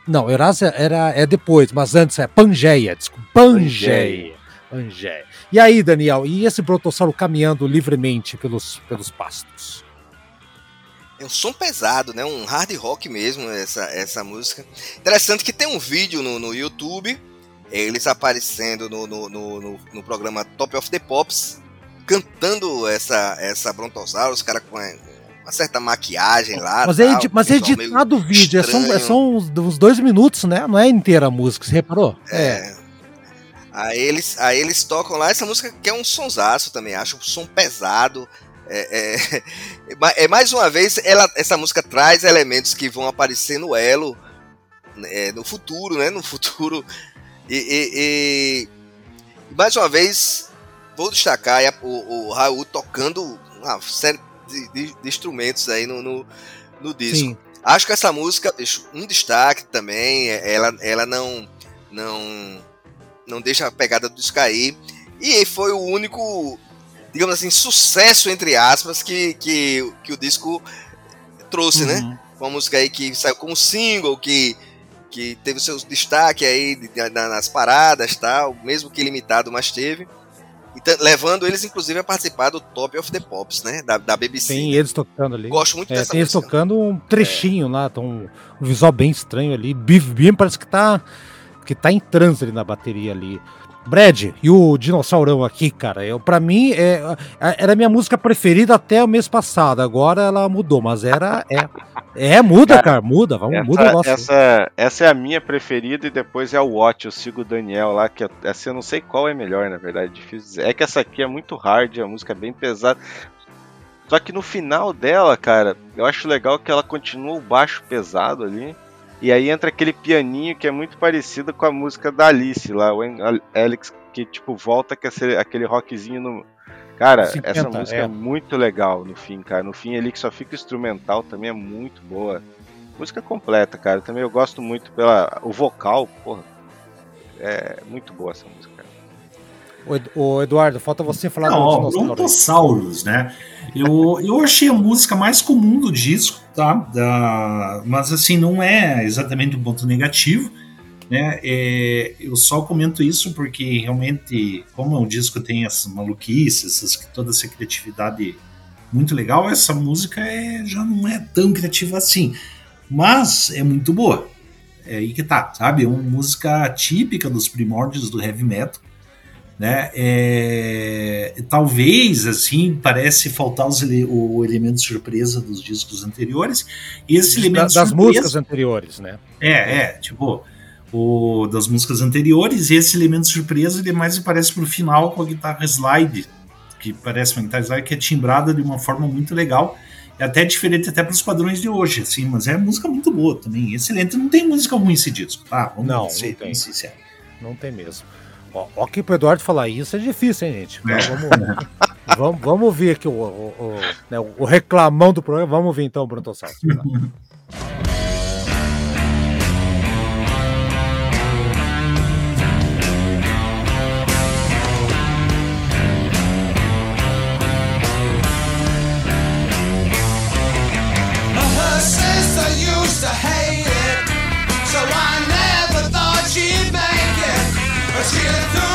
Não, Eurásia era, é depois, mas antes é Pangeia. Desculpa. Pangeia. Pangeia. E aí, Daniel, e esse brontossauro caminhando livremente pelos, pelos pastos? É um som pesado, né? Um hard rock mesmo, essa, essa música. Interessante que tem um vídeo no, no YouTube, eles aparecendo no, no, no, no programa Top of the Pops, cantando essa, essa Brontossauro, os caras com uma certa maquiagem lá. Mas, é, tal, mas é editado o vídeo, é são, é são uns dois minutos, né? Não é inteira a música, você reparou? É. é. Aí eles, aí eles tocam lá essa música que é um sonsaço também, acho um som pesado. É, é, é, mais uma vez, ela, essa música traz elementos que vão aparecer no elo é, no futuro, né? No futuro. E, e, e, mais uma vez, vou destacar o, o Raul tocando uma série de, de, de instrumentos aí no, no, no disco. Sim. Acho que essa música, um destaque também, é, ela, ela não, não, não deixa a pegada do disco cair. E foi o único digamos assim, sucesso, entre aspas, que, que, que o disco trouxe, né? uhum. né? Uma música aí que saiu como single, que, que teve o seu destaque aí nas paradas tal, mesmo que limitado, mas teve. Então, levando eles, inclusive, a participar do Top of the Pops, né? Da, da BBC. Tem eles tocando ali. Gosto muito é, dessa tem música. eles tocando um trechinho é. lá, tá um, um, visual bem estranho ali. Biff Beam parece que tá, que tá em transe ali na bateria ali. Brad e o Dinossaurão aqui, cara, eu, pra mim é, é, era a minha música preferida até o mês passado. Agora ela mudou, mas era. É, é muda, cara, cara muda. Vamos, essa, muda o negócio. Essa, essa é a minha preferida e depois é o Watch. Eu sigo o Daniel lá, que essa eu não sei qual é melhor, na verdade. Difícil dizer. É que essa aqui é muito hard, a música é bem pesada. Só que no final dela, cara, eu acho legal que ela continua o baixo pesado ali. E aí entra aquele pianinho que é muito parecido com a música da Alice lá, o Alex, que tipo volta com aquele rockzinho no. Cara, 50, essa música é. é. muito legal no fim, cara. No fim ali que só fica instrumental também é muito boa. Música completa, cara. Também eu gosto muito pela o vocal, porra. É muito boa essa música. O Eduardo, falta você falar Não, do Brontossaurus, né? Eu, eu achei a música mais comum do disco, tá? Da, mas assim, não é exatamente um ponto negativo, né? É, eu só comento isso porque realmente, como o disco tem essas maluquices, essas, toda essa criatividade muito legal, essa música é, já não é tão criativa assim. Mas é muito boa. É aí que tá, sabe? É uma música típica dos primórdios do heavy metal né? É, talvez assim parece faltar os, o elemento surpresa dos discos anteriores. Esse elemento da, das surpresa, músicas anteriores, né? É, é, tipo o das músicas anteriores. E esse elemento surpresa ele mais parece pro final com a guitarra slide, que parece uma guitarra slide que é timbrada de uma forma muito legal. É até diferente até para os padrões de hoje, assim, mas é música muito boa também, excelente. Não tem música ruim esse disco, tá? Vamos não, ser não tem. sincero. Não tem mesmo. Ó, ó que pro Eduardo falar isso é difícil, hein, gente? Então, vamos, vamos, vamos ouvir aqui o, o, o, né, o, reclamão do programa. Vamos ouvir então o Brontossauro. Let's hear through.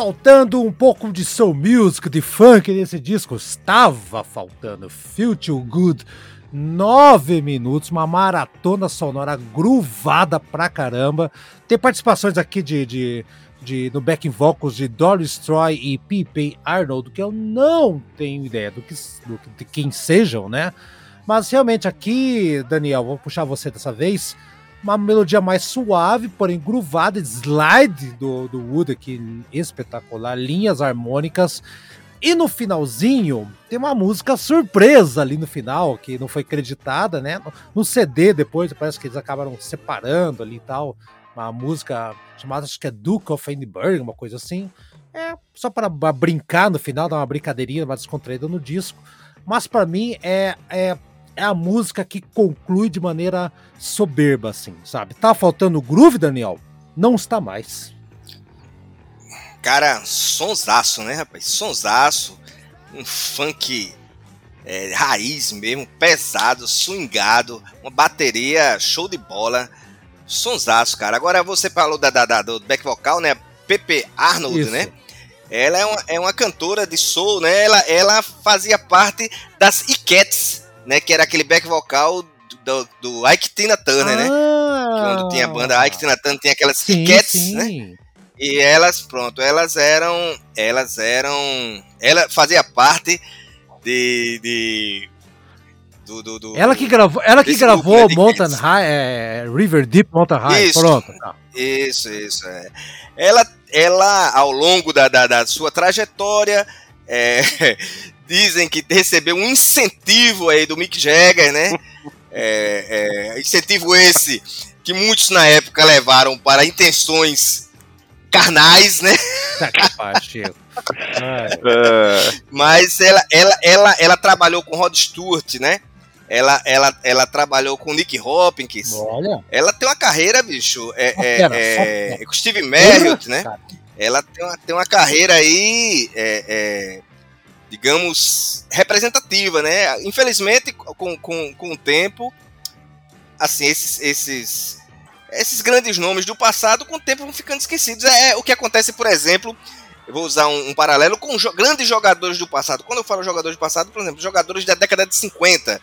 Faltando um pouco de soul music, de funk nesse disco. Estava faltando. Feel Too Good. Nove minutos, uma maratona sonora gruvada pra caramba. Tem participações aqui de, de, de no backing vocals de Doris Troy e P.P. Arnold, que eu não tenho ideia do que, do, de quem sejam, né? Mas realmente aqui, Daniel, vou puxar você dessa vez uma melodia mais suave, porém groovada, slide do, do Wood aqui espetacular, linhas harmônicas. E no finalzinho, tem uma música surpresa ali no final, que não foi creditada, né? No CD depois, parece que eles acabaram separando ali e tal. Uma música chamada, acho que é Duke of Edinburgh, uma coisa assim. É só para brincar no final, dar uma brincadeirinha, uma descontraída no disco. Mas para mim é, é é a música que conclui de maneira soberba, assim, sabe? Tá faltando groove, Daniel? Não está mais. Cara, sonsaço, né, rapaz? Sonsaço. Um funk é, raiz mesmo, pesado, swingado, uma bateria show de bola. Sonsaço, cara. Agora você falou da, da, da do back vocal, né? Pepe Arnold, Isso. né? Ela é uma, é uma cantora de soul, né? Ela, ela fazia parte das Ikettes, né? Que era aquele back vocal do, do Ike Tina Turner, né? ah, né? Quando tinha a banda Ike Tina Turner, tinha aquelas sim, Ikettes, sim. né? E elas, pronto, elas eram. Elas eram. Ela fazia parte de. de do, do, do, ela que gravou, ela que gravou grupo, né, Mountain High, é, River Deep Mountain High. Isso, pronto. Tá. Isso, isso. É. Ela, ela, ao longo da, da, da sua trajetória, é, dizem que recebeu um incentivo aí do Mick Jagger, né? É, é, incentivo esse que muitos na época levaram para intenções carnais, né? Tá Mas ela, ela, ela, ela trabalhou com Rod Stewart, né? Ela, ela, ela trabalhou com Nick Hopkins. Olha. Ela tem uma carreira, bicho. É, é, é, com Steve Marriott, né? Ela tem uma, tem uma carreira aí, é, é, digamos, representativa, né? Infelizmente, com, com, com o tempo, assim, esses, esses, esses grandes nomes do passado, com o tempo vão ficando esquecidos. É, é o que acontece, por exemplo, eu vou usar um, um paralelo com jo grandes jogadores do passado. Quando eu falo jogadores do passado, por exemplo, jogadores da década de 50,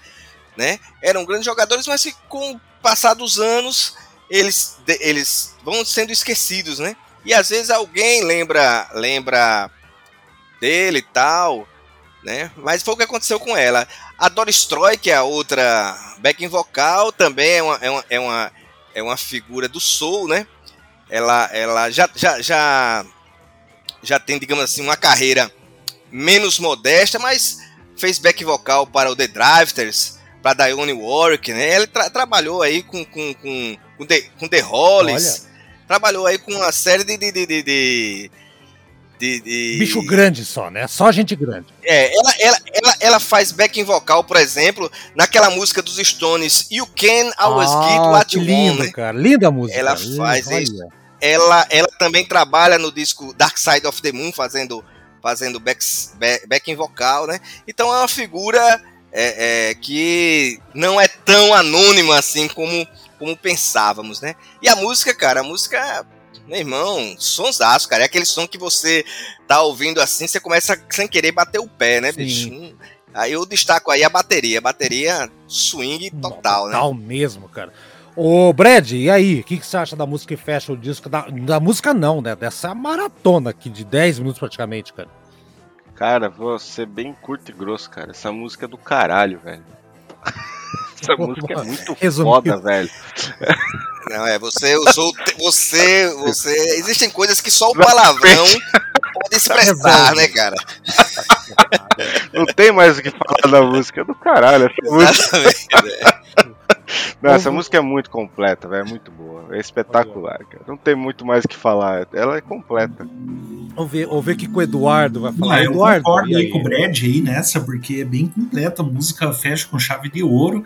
né? Eram grandes jogadores, mas que com o passar dos anos eles, de, eles vão sendo esquecidos, né? E às vezes alguém lembra lembra dele e tal, né? Mas foi o que aconteceu com ela. A Doris Troy, que é a outra backing vocal, também é uma, é uma, é uma, é uma figura do soul, né? Ela, ela já, já, já já tem, digamos assim, uma carreira menos modesta, mas fez back vocal para o The Drifters, para Dionne Warwick, né? Ele tra trabalhou aí com, com, com, com, The, com The Hollies, trabalhou aí com uma série de, de, de, de de, de, Bicho grande só, né? Só gente grande. É, ela, ela, ela, ela faz backing vocal, por exemplo, naquela música dos Stones, You Can Always ah, Get What You lindo, Want. Cara. Linda música. Ela faz isso ela, ela também trabalha no disco Dark Side of the Moon, fazendo, fazendo back, back, backing vocal, né? Então é uma figura é, é, que não é tão anônima assim como, como pensávamos, né? E a música, cara, a música, meu irmão, sonsaço, cara. É aquele som que você tá ouvindo assim, você começa sem querer bater o pé, né, Sim. bicho? Aí eu destaco aí a bateria, a bateria swing total, né? Total mesmo, cara. Ô, Brad, e aí? O que, que, você acha da música que fecha o disco? Da, da, música não, né? Dessa maratona aqui de 10 minutos praticamente, cara. Cara, vou ser bem curto e grosso, cara. Essa música é do caralho, velho. Essa música é muito Resumiu. foda, velho. Não, é, você usou. Você. você Existem coisas que só o palavrão pode expressar, né, cara? Não tem mais o que falar da música, é do caralho. Essa Exatamente, música... Não, essa música é muito completa, velho. É muito boa. É espetacular, cara. Não tem muito mais o que falar. Ela é completa. Vamos ver, vamos ver o que o Eduardo vai falar. Não, eu Eduardo, concordo aí com o Brad aí nessa, porque é bem completa. A música fecha com chave de ouro.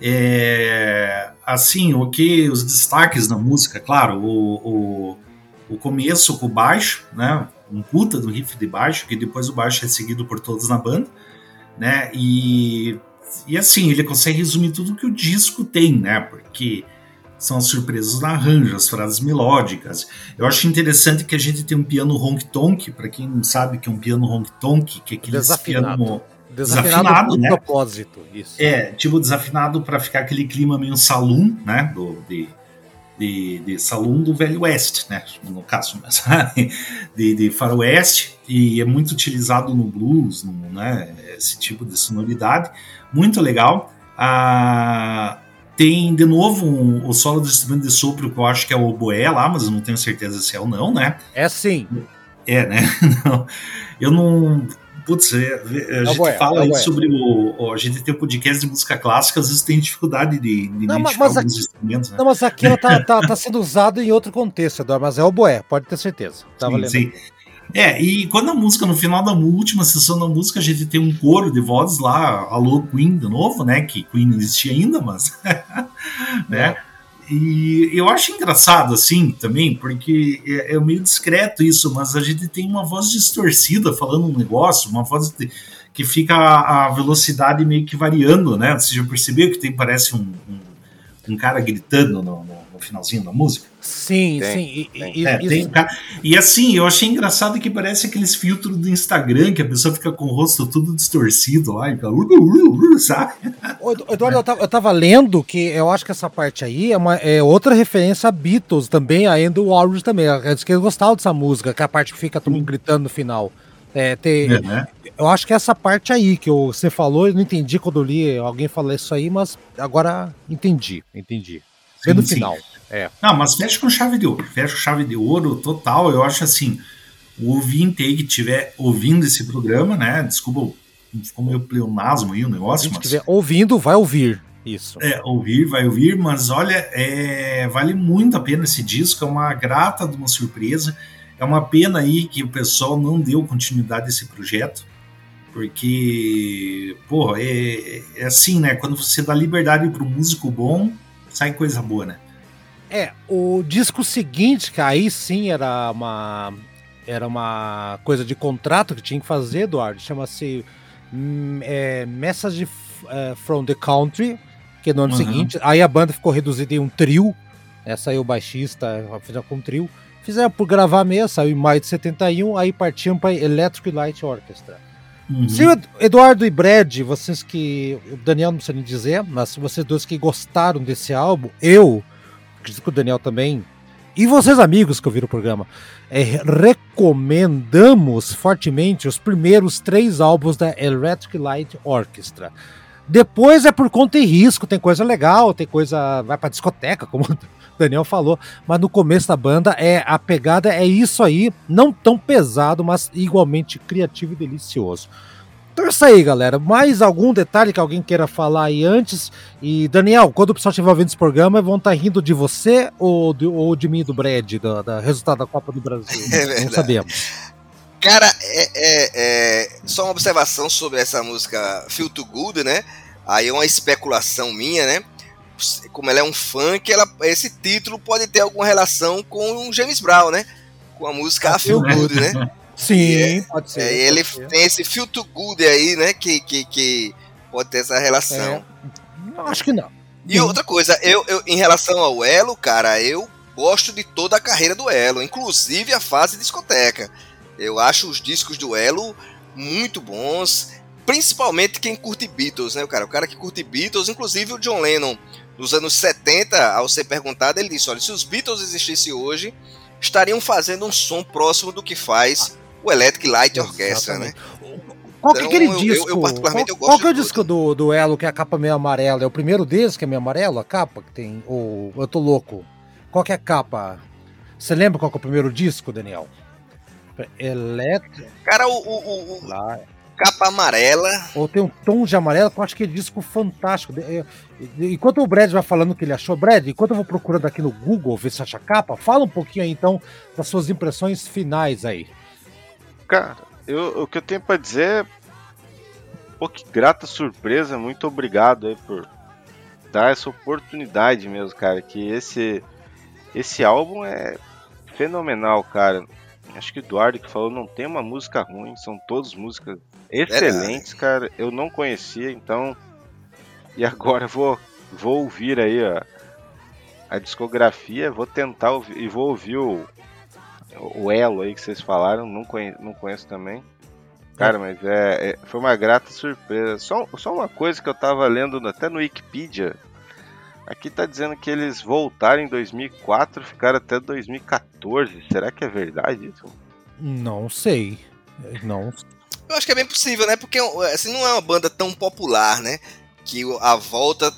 É, assim, o que os destaques da música, claro, o, o, o começo com o baixo, né? Um puta do riff de baixo, que depois o baixo é seguido por todos na banda, né? E e assim, ele consegue resumir tudo que o disco tem, né? Porque são as surpresas no arranjo, as frases melódicas. Eu acho interessante que a gente tem um piano honk tonk, para quem não sabe que é um piano honk tonk, que é aquele piano desafinado, desafinado né? propósito, isso. É, tipo desafinado para ficar aquele clima meio saloon, né? Do, de, de, de saloon do Velho Oeste, né? No caso, mas, de, de faroeste, e é muito utilizado no blues, no, né? Esse tipo de sonoridade muito legal. Ah, tem de novo um, o solo do instrumento de sopro que eu acho que é o oboé lá, mas eu não tenho certeza se é ou não, né? É sim. É, né? Não, eu não. Putz, é, a é gente fala é aí sobre o, A gente tem o um podcast de música clássica, às vezes tem dificuldade de, de não, identificar mas, alguns instrumentos. Né? Não, mas aqui ela tá, tá, tá, sendo usado em outro contexto, Eduardo, mas é o oboé, pode ter certeza. Tá sim. Sim. É, e quando a música, no final da última sessão da música, a gente tem um coro de vozes lá, alô Queen de novo, né? Que Queen não existia ainda, mas. né? E eu acho engraçado, assim, também, porque é, é, meio discreto isso, mas a gente tem uma voz distorcida falando um negócio, uma voz que fica a, a, velocidade meio que variando, né? Você já percebeu que tem, parece um, um, um cara gritando no, no, no finalzinho da música? Sim, tem, sim. E, e, é, tem, e, assim, eu achei engraçado que parece aqueles filtros do Instagram que a pessoa fica com o rosto tudo distorcido lá e fica. Sabe? Eduardo, eu tava, eu tava lendo que eu acho que essa parte aí é, uma, é outra referência a Beatles também, a End Warriors também. Eles que gostavam dessa música, que é a parte que fica todo mundo gritando no final. É, tem, é, né? Eu acho que é essa parte aí que você falou, eu não entendi quando eu li alguém falar isso aí, mas agora entendi, entendi. Vê no final. É. Não, mas fecha com chave de ouro. Fecha com chave de ouro total. Eu acho assim, o ouvinte aí que estiver ouvindo esse programa, né? Desculpa, ficou meio pleonasmo aí o negócio. Se mas... estiver ouvindo, vai ouvir. Isso. É, ouvir, vai ouvir, mas olha, é, vale muito a pena esse disco, é uma grata de uma surpresa. É uma pena aí que o pessoal não deu continuidade a esse projeto, porque, pô, é, é assim, né? Quando você dá liberdade para o músico bom, sai coisa boa, né? É, o disco seguinte, que aí sim era uma era uma coisa de contrato que tinha que fazer, Eduardo, chama-se hum, é, Message é, from the Country, que no ano uhum. seguinte, aí a banda ficou reduzida em um trio, né, saiu o baixista, fizeram com um trio, fizeram por gravar mesmo, saiu em maio de 71, aí partiam para Electric Light Orchestra. Uhum. Se o Eduardo e Brad, vocês que. O Daniel não precisa nem dizer, mas vocês dois que gostaram desse álbum, eu acredito que o Daniel também, e vocês amigos que ouviram o programa, é, recomendamos fortemente os primeiros três álbuns da Electric Light Orchestra. Depois é por conta e risco, tem coisa legal, tem coisa. vai pra discoteca, como o Daniel falou. Mas no começo da banda é a pegada é isso aí, não tão pesado, mas igualmente criativo e delicioso. Então é isso aí, galera. Mais algum detalhe que alguém queira falar aí antes? E, Daniel, quando o pessoal estiver ouvindo esse programa, vão estar rindo de você ou de, ou de mim e do Brad, do, do resultado da Copa do Brasil? É verdade. Não sabemos. Cara, é, é, é, só uma observação sobre essa música Feel Too Good, né? Aí é uma especulação minha, né? Como ela é um funk, ela, esse título pode ter alguma relação com o James Brown, né? Com a música Feel Good, né? Sim, é, pode ser. É, ele ser. tem esse feel to good aí, né? Que, que, que pode ter essa relação. É, acho que não. E outra coisa, eu, eu em relação ao Elo, cara, eu gosto de toda a carreira do Elo, inclusive a fase discoteca. Eu acho os discos do Elo muito bons, principalmente quem curte Beatles, né, cara? O cara que curte Beatles, inclusive o John Lennon, nos anos 70, ao ser perguntado, ele disse: olha, se os Beatles existissem hoje, estariam fazendo um som próximo do que faz o Electric Light Orchestra, né? Qual que é aquele então, disco? Eu, eu particularmente, qual, eu gosto qual que é o disco do, do Elo que é a capa meio amarela? É o primeiro deles que é meio amarelo, a capa que tem? Ou eu tô louco? Qual que é a capa? Você lembra qual que é o primeiro disco, Daniel? Eletro. Cara, o, o, o, Lá. capa amarela. Ou tem um tom de amarelo que eu acho que é disco fantástico. Enquanto o Brad vai falando o que ele achou, Brad, enquanto eu vou procurando aqui no Google ver se acha capa, fala um pouquinho aí então das suas impressões finais aí. Cara, eu, o que eu tenho para dizer é. Pô, que grata surpresa, muito obrigado aí por dar essa oportunidade mesmo, cara. Que esse, esse álbum é fenomenal, cara. Acho que o Eduardo que falou não tem uma música ruim, são todas músicas excelentes, é. cara. Eu não conhecia, então. E agora vou, vou ouvir aí a, a discografia, vou tentar ouvir, e vou ouvir o, o Elo aí que vocês falaram, não conheço, não conheço também. Cara, mas é, é, foi uma grata surpresa. Só, só uma coisa que eu tava lendo até no Wikipedia. Aqui tá dizendo que eles voltaram em 2004, ficaram até 2014. Será que é verdade isso? Não sei. Não. Eu acho que é bem possível, né? Porque assim não é uma banda tão popular, né? Que a volta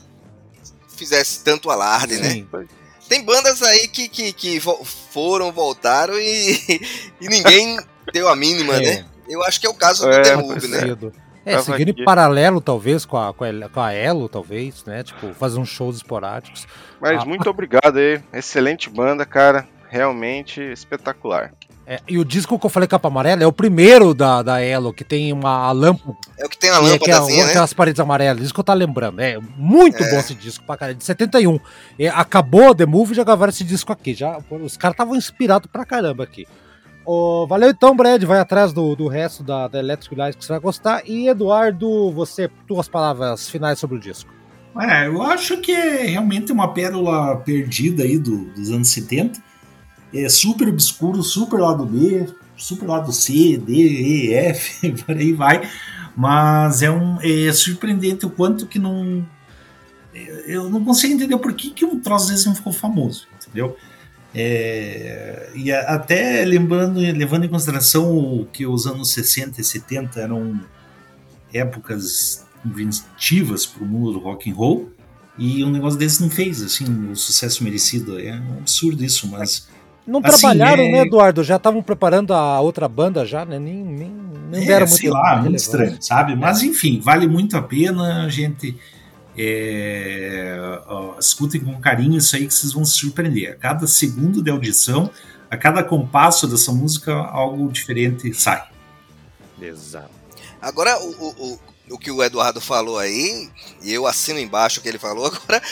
fizesse tanto alarde, né? Sim. né? Tem bandas aí que, que, que foram, voltaram e, e ninguém deu a mínima, é. né? Eu acho que é o caso do é, The Move, né? É, seguindo em paralelo, talvez, com a, com a, com a Elo, talvez, né? Tipo, fazer uns shows esporádicos. Mas ah, muito obrigado aí. Excelente banda, cara. Realmente espetacular. É, e o disco que eu falei capa amarela é o primeiro da, da Elo, que tem uma lâmpada. É o que tem a lâmpada, é, né? Aquelas paredes amarelas, isso que eu tá lembrando. É muito é. bom esse disco pra caralho. De 71. E acabou The Move e já gravaram esse disco aqui. Já, os caras estavam inspirados pra caramba aqui. Oh, valeu então, Brad. Vai atrás do, do resto da, da Electric Light que você vai gostar. E Eduardo, você, tuas palavras finais sobre o disco. É, eu acho que é realmente uma pérola perdida aí do, dos anos 70 é super obscuro, super lado B, super lado C, D, E, F, por aí vai. Mas é, um, é surpreendente o quanto que não. Eu não consigo entender por que, que um troço desse não ficou famoso, entendeu? É, e até lembrando, levando em consideração que os anos 60 e 70 eram épocas inventivas para o mundo do rock and roll, e um negócio desse não fez assim o sucesso merecido. É um absurdo isso, mas não assim, trabalharam, é... né, Eduardo? Já estavam preparando a outra banda já, né? Nem, nem, nem é, deram muito sei lá, muito estranho, sabe? Mas enfim, vale muito a pena a gente é, ó, escutem com carinho isso aí que vocês vão se surpreender. A cada segundo de audição, a cada compasso dessa música, algo diferente sai. Exato. Agora, o, o, o que o Eduardo falou aí, e eu assino embaixo o que ele falou, agora,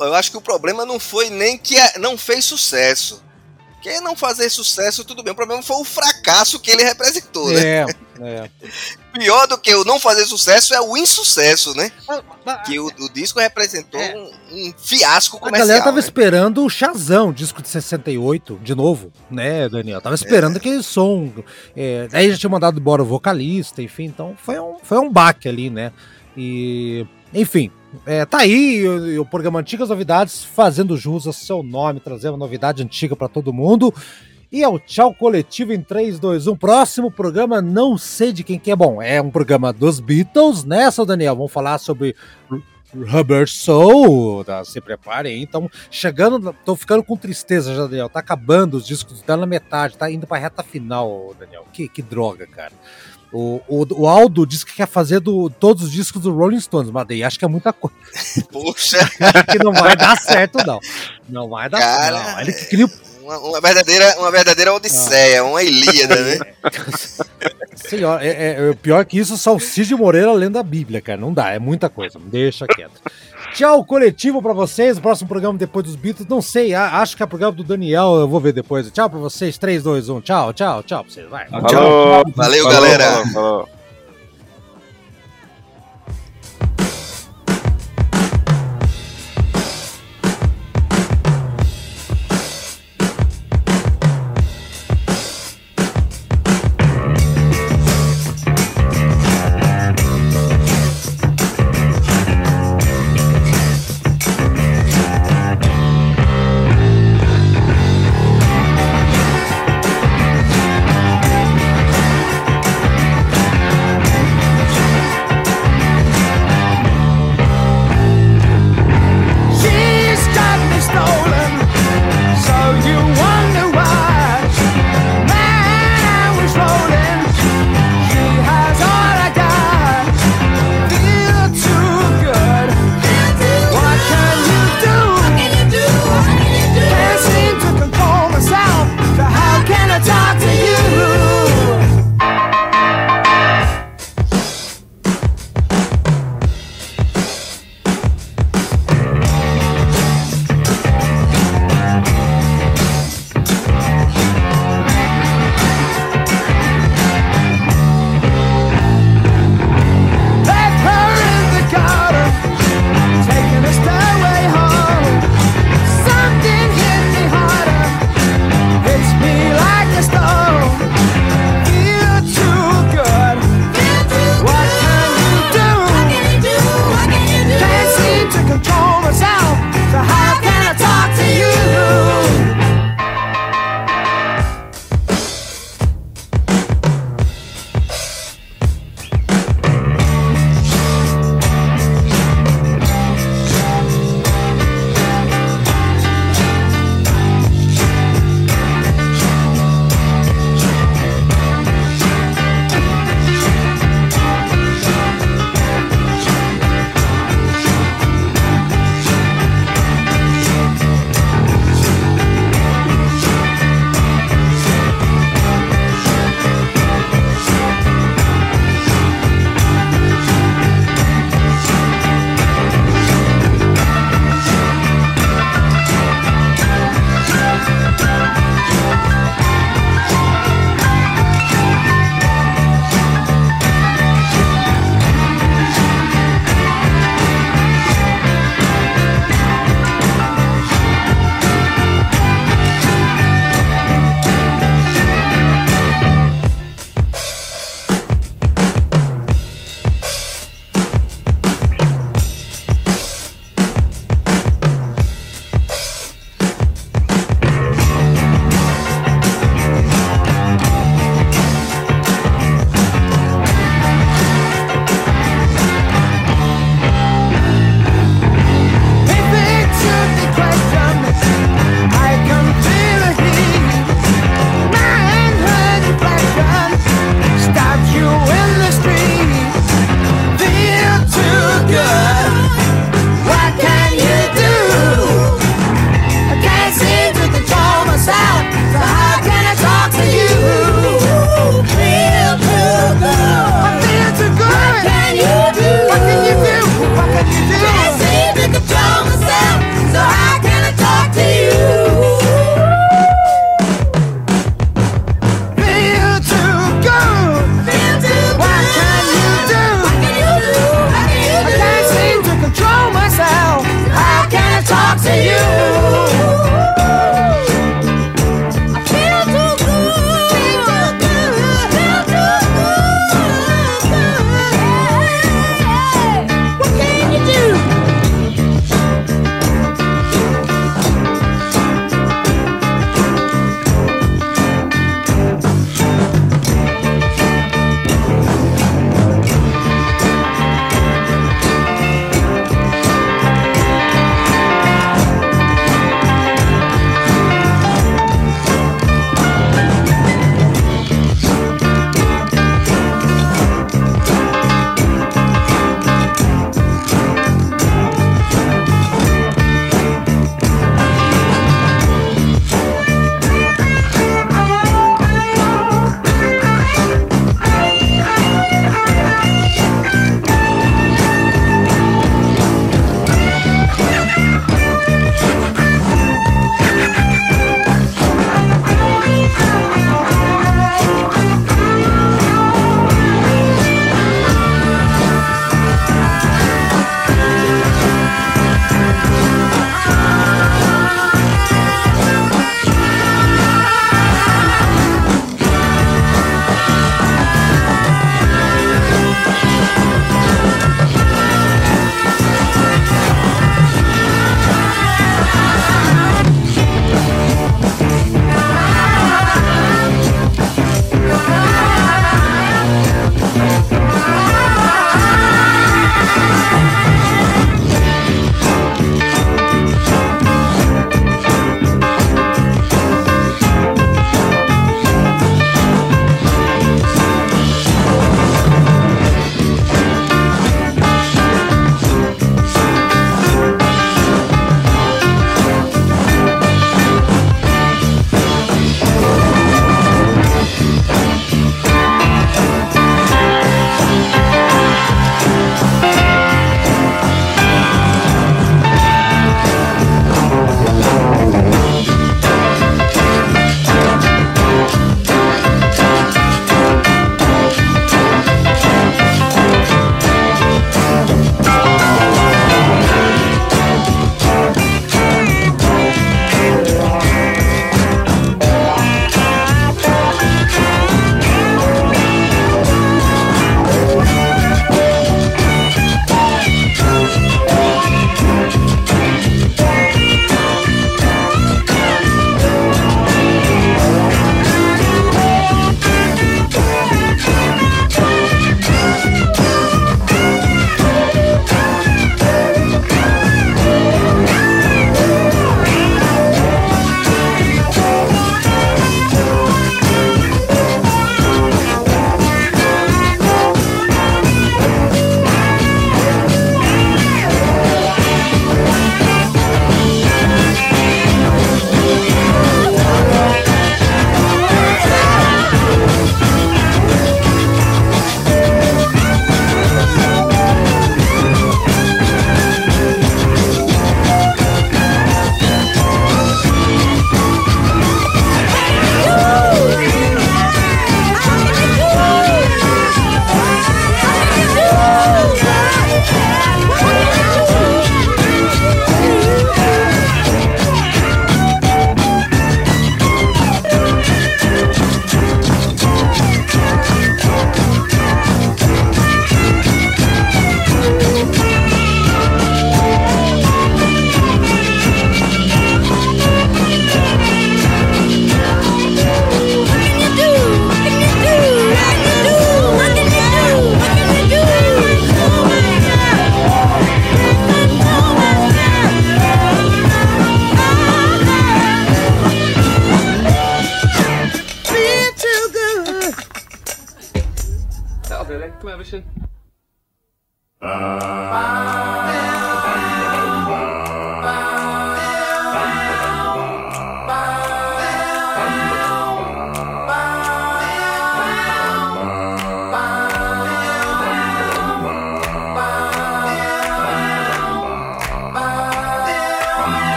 eu acho que o problema não foi nem que não fez sucesso porque não fazer sucesso, tudo bem. O problema foi o fracasso que ele representou, né? É, é. Pior do que o não fazer sucesso é o insucesso, né? Que o, o disco representou é. um, um, fiasco comercial. A galera tava né? esperando o Chazão, disco de 68, de novo, né, Daniel? Tava esperando é. aquele som. É, aí já tinha mandado embora o vocalista, enfim, então foi um, foi um baque ali, né? E, enfim, é, tá aí o, o, programa Antigas Novidades fazendo jus ao seu nome, trazendo novidade antiga para todo mundo. E é o tchau coletivo em 3, 2, 1. Próximo programa, não sei de quem que é. Bom, é um programa dos Beatles, né, seu Daniel? Vamos falar sobre Rubber Soul. Tá? Se preparem, então chegando, tô ficando com tristeza já, Daniel. Tá acabando os discos, tá na metade, tá indo pra reta final, Daniel. Que, que droga, cara. O, o, o, Aldo disse que quer fazer do, todos os discos do Rolling Stones, mas daí acho que é muita coisa. Poxa! que não vai dar certo, não. Não vai dar Cara, certo. Não. Ele que queria... uma, uma, verdadeira, uma verdadeira odisseia, ah. uma Ilíada, né? Senhora, é, é, é, pior que isso, só o Cid Moreira lendo a Bíblia, cara. Não dá, é muita coisa. Deixa quieto. Tchau, coletivo para vocês. O próximo programa depois dos Beatles. Não sei, acho que é o programa do Daniel. Eu vou ver depois. Tchau para vocês. 3, 2, 1. Tchau, tchau, tchau pra vocês. Vai. Tchau. Valeu, Valeu galera. Falou, falou.